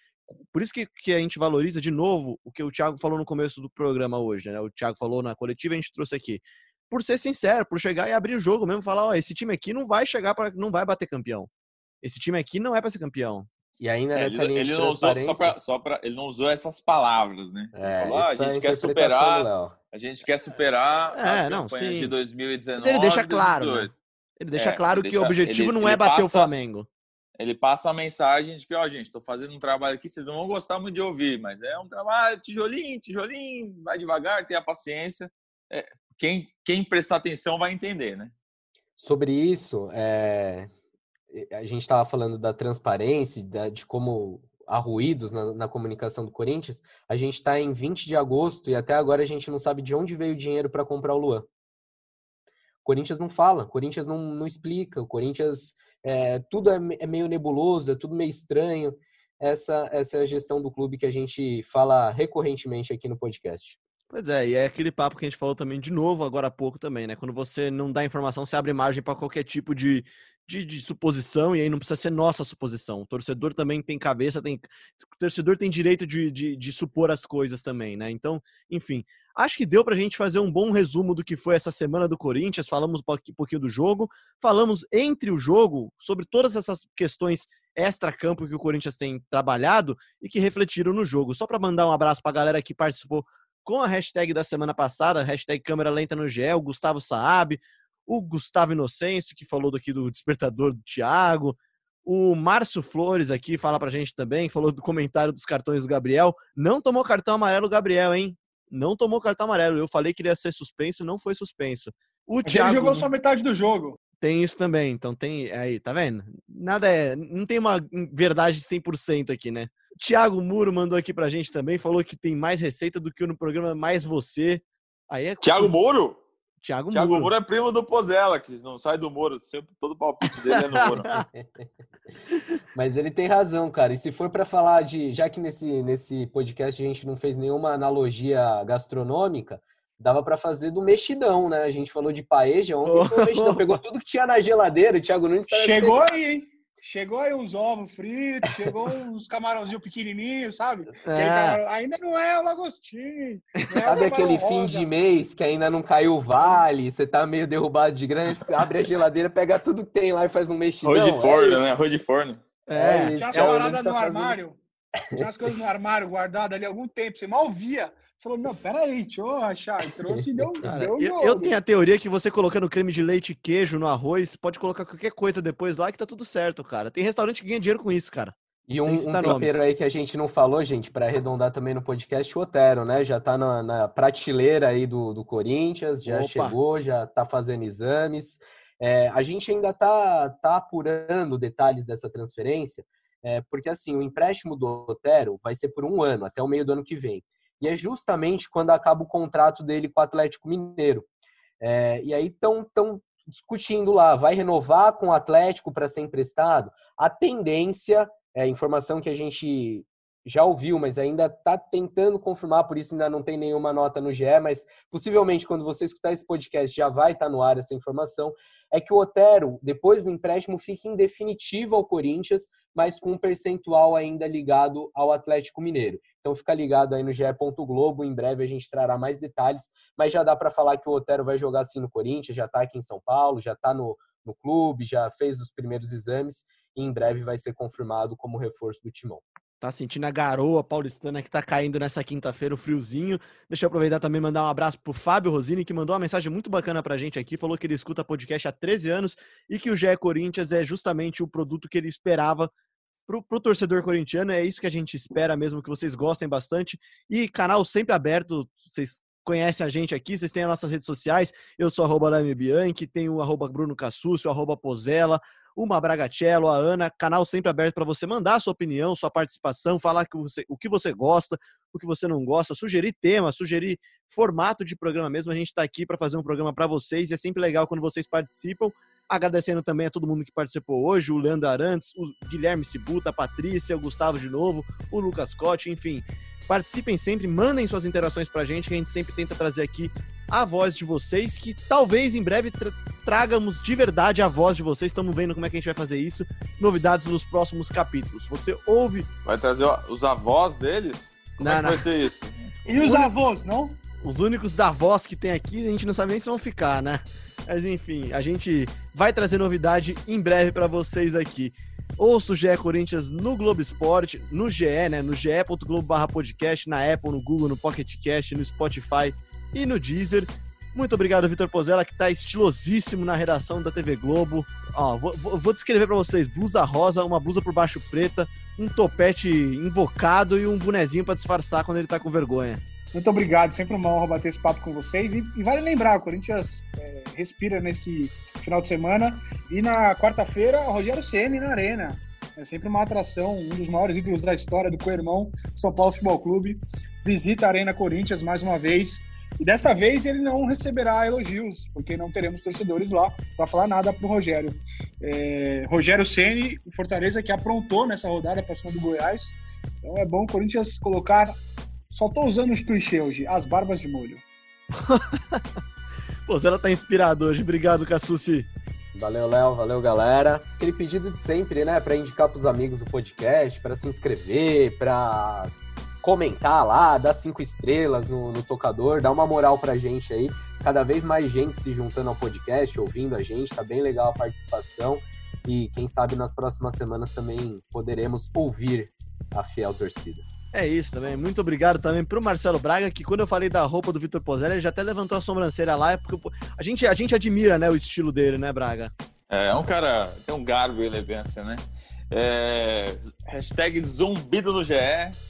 S1: Por isso que, que a gente valoriza de novo o que o Thiago falou no começo do programa hoje, né? O Thiago falou na coletiva, a gente trouxe aqui. Por ser sincero, por chegar e abrir o jogo mesmo, falar, ó, esse time aqui não vai chegar para não vai bater campeão esse time aqui não é para ser campeão.
S2: E ainda é, nessa
S3: ele,
S2: linha
S3: ele
S2: de
S3: não usou, só pra, só pra, ele não usou essas palavras, né? É, falou, ah, a gente quer superar, a gente quer superar
S1: é, não, sim.
S3: de 2019
S1: Mas ele deixa claro, né? Ele deixa é, claro ele que deixa, o objetivo ele, não é bater passa, o Flamengo.
S3: Ele passa a mensagem de que, ó, gente, tô fazendo um trabalho aqui, vocês não vão gostar muito de ouvir, mas é um trabalho tijolinho, tijolinho, vai devagar, tenha paciência. É, quem, quem prestar atenção vai entender, né?
S2: Sobre isso, é, a gente estava falando da transparência, de como há ruídos na, na comunicação do Corinthians, a gente está em 20 de agosto e até agora a gente não sabe de onde veio o dinheiro para comprar o Luan. O Corinthians não fala, o Corinthians não, não explica, o Corinthians é, tudo é, é, meio nebuloso, é tudo meio estranho. Essa, essa é a gestão do clube que a gente fala recorrentemente aqui no podcast.
S1: Pois é, e é aquele papo que a gente falou também de novo agora há pouco também, né? Quando você não dá informação, você abre margem para qualquer tipo de, de, de, suposição, e aí não precisa ser nossa suposição. O torcedor também tem cabeça, tem. O torcedor tem direito de, de, de supor as coisas também, né? Então, enfim. Acho que deu para a gente fazer um bom resumo do que foi essa semana do Corinthians. Falamos um pouquinho do jogo, falamos entre o jogo sobre todas essas questões extra-campo que o Corinthians tem trabalhado e que refletiram no jogo. Só para mandar um abraço para a galera que participou com a hashtag da semana passada, hashtag câmera lenta no gel, Gustavo Saab, o Gustavo Inocêncio, que falou aqui do despertador do Thiago, o Márcio Flores aqui fala pra gente também, falou do comentário dos cartões do Gabriel. Não tomou cartão amarelo o Gabriel, hein? Não tomou cartão amarelo. Eu falei que ele ia ser suspenso, não foi suspenso.
S4: O Thiago... Ele jogou só metade do jogo.
S1: Tem isso também, então tem aí, tá vendo? Nada é, não tem uma verdade 100% aqui, né? Thiago Muro mandou aqui pra gente também, falou que tem mais receita do que no programa Mais Você. Aí é
S3: Thiago Muro?
S1: Thiago,
S3: Thiago Muro. Muro é primo do Pozella, que não sai do Muro. Sempre, todo palpite dele é no Muro.
S2: Mas ele tem razão, cara. E se for para falar de. Já que nesse, nesse podcast a gente não fez nenhuma analogia gastronômica, dava para fazer do mexidão, né? A gente falou de paeja ontem, oh. mexidão. Pegou tudo que tinha na geladeira. O Thiago Nunes
S4: Chegou aí, hein? Chegou aí uns ovos fritos, chegou uns camarãozinhos pequenininhos, sabe? É. Aí, ainda não é o lagostinho. É
S2: sabe aquele rosa. fim de mês que ainda não caiu o vale, você tá meio derrubado de grana, abre a geladeira, pega tudo que tem lá e faz um mexidão.
S3: Arroz de forno, é né? Arroz de forno.
S4: É, é tinha as paradas no tá armário. Tinha as coisas no armário guardadas ali há algum tempo, você mal via falou, não, peraí, deixa eu achar. trouxe e deu, Cara, deu
S1: eu, eu, tenho a teoria que você colocando creme de leite e queijo no arroz, pode colocar qualquer coisa depois lá que tá tudo certo, cara. Tem restaurante que ganha dinheiro com isso, cara.
S2: E um, um tropeiro aí que a gente não falou, gente, para arredondar também no podcast, o Otero, né? Já tá na, na prateleira aí do, do Corinthians, já Opa. chegou, já tá fazendo exames. É, a gente ainda tá, tá apurando detalhes dessa transferência, é, porque assim, o empréstimo do Otero vai ser por um ano, até o meio do ano que vem e é justamente quando acaba o contrato dele com o Atlético Mineiro. É, e aí estão discutindo lá, vai renovar com o Atlético para ser emprestado? A tendência, é informação que a gente já ouviu, mas ainda está tentando confirmar, por isso ainda não tem nenhuma nota no GE, mas possivelmente quando você escutar esse podcast já vai estar tá no ar essa informação, é que o Otero, depois do empréstimo, fica em definitivo ao Corinthians, mas com um percentual ainda ligado ao Atlético Mineiro. Então fica ligado aí no GE. Globo, em breve a gente trará mais detalhes, mas já dá para falar que o Otero vai jogar assim no Corinthians, já está aqui em São Paulo, já está no, no clube, já fez os primeiros exames e em breve vai ser confirmado como reforço do Timão.
S1: Tá sentindo a garoa paulistana que tá caindo nessa quinta-feira, o friozinho. Deixa eu aproveitar também mandar um abraço pro Fábio Rosini, que mandou uma mensagem muito bacana pra gente aqui, falou que ele escuta podcast há 13 anos e que o GE Corinthians é justamente o produto que ele esperava pro, pro torcedor corintiano, é isso que a gente espera mesmo, que vocês gostem bastante. E canal sempre aberto, vocês conhecem a gente aqui, vocês têm as nossas redes sociais, eu sou arroba Bianchi, tem o arroba Bruno Cassuccio, arroba Pozella, uma Bragatello, a Ana, canal sempre aberto para você mandar sua opinião, sua participação, falar que você, o que você gosta, o que você não gosta, sugerir tema, sugerir formato de programa mesmo. A gente está aqui para fazer um programa para vocês e é sempre legal quando vocês participam. Agradecendo também a todo mundo que participou hoje, o Leandro Arantes, o Guilherme Cibuta, a Patrícia, o Gustavo de novo, o Lucas Cotti, enfim. Participem sempre, mandem suas interações pra gente, que a gente sempre tenta trazer aqui a voz de vocês, que talvez em breve tra tragamos de verdade a voz de vocês. Estamos vendo como é que a gente vai fazer isso. Novidades nos próximos capítulos. Você ouve.
S3: Vai trazer os avós deles? Como não, é que não. vai ser isso?
S4: E os avós, não?
S1: Os únicos da voz que tem aqui, a gente não sabe nem se vão ficar, né? Mas enfim, a gente vai trazer novidade em breve para vocês aqui. Ouça o GE Corinthians no Globo Esporte, no GE, né? No ge.globo podcast, na Apple, no Google, no Pocket Cast, no Spotify e no Deezer. Muito obrigado, Vitor Pozella, que está estilosíssimo na redação da TV Globo. Ó, vou, vou descrever para vocês: blusa rosa, uma blusa por baixo preta, um topete invocado e um bonezinho para disfarçar quando ele está com vergonha.
S4: Muito obrigado, sempre uma honra bater esse papo com vocês. E, e vale lembrar, o Corinthians é, respira nesse final de semana. E na quarta-feira, Rogério Ceni na Arena. É sempre uma atração, um dos maiores ídolos da história do co-irmão São Paulo Futebol Clube. Visita a Arena Corinthians mais uma vez. E dessa vez ele não receberá elogios, porque não teremos torcedores lá para falar nada para o Rogério. É, Rogério Ceni, Fortaleza que aprontou nessa rodada para cima do Goiás. Então é bom o Corinthians colocar só tô usando os clichês hoje, as barbas de molho.
S1: Pô, ela tá inspirado hoje. Obrigado, Cassucci.
S2: Valeu, Léo. Valeu, galera. Aquele pedido de sempre, né? Para indicar pros amigos do podcast, para se inscrever, para comentar lá, dar cinco estrelas no, no, tocador, dar uma moral pra gente aí. Cada vez mais gente se juntando ao podcast, ouvindo a gente, tá bem legal a participação. E quem sabe nas próximas semanas também poderemos ouvir a fiel torcida.
S1: É isso também. Muito obrigado também pro Marcelo Braga, que quando eu falei da roupa do Vitor Pozella, ele já até levantou a sobrancelha lá, porque a gente, a gente admira, né, o estilo dele, né, Braga?
S3: É, é um cara, tem um garbo e elegância, né? É, hashtag zumbido no GE,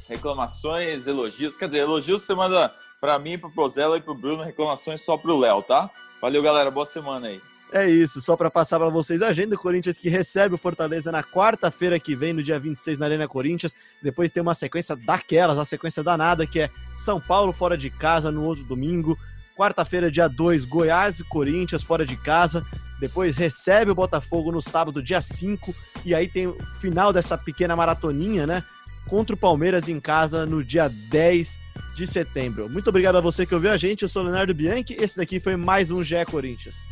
S3: reclamações, elogios. Quer dizer, elogios você manda pra mim, pro Pozella e pro Bruno, reclamações só pro Léo, tá? Valeu, galera. Boa semana aí.
S1: É isso, só para passar para vocês a agenda do Corinthians que recebe o Fortaleza na quarta-feira que vem, no dia 26 na Arena Corinthians. Depois tem uma sequência daquelas, a sequência danada que é São Paulo fora de casa no outro domingo. Quarta-feira, dia 2, Goiás e Corinthians fora de casa. Depois recebe o Botafogo no sábado, dia 5. E aí tem o final dessa pequena maratoninha, né? Contra o Palmeiras em casa no dia 10 de setembro. Muito obrigado a você que ouviu a gente. Eu sou o Leonardo Bianchi. Esse daqui foi mais um GE Corinthians.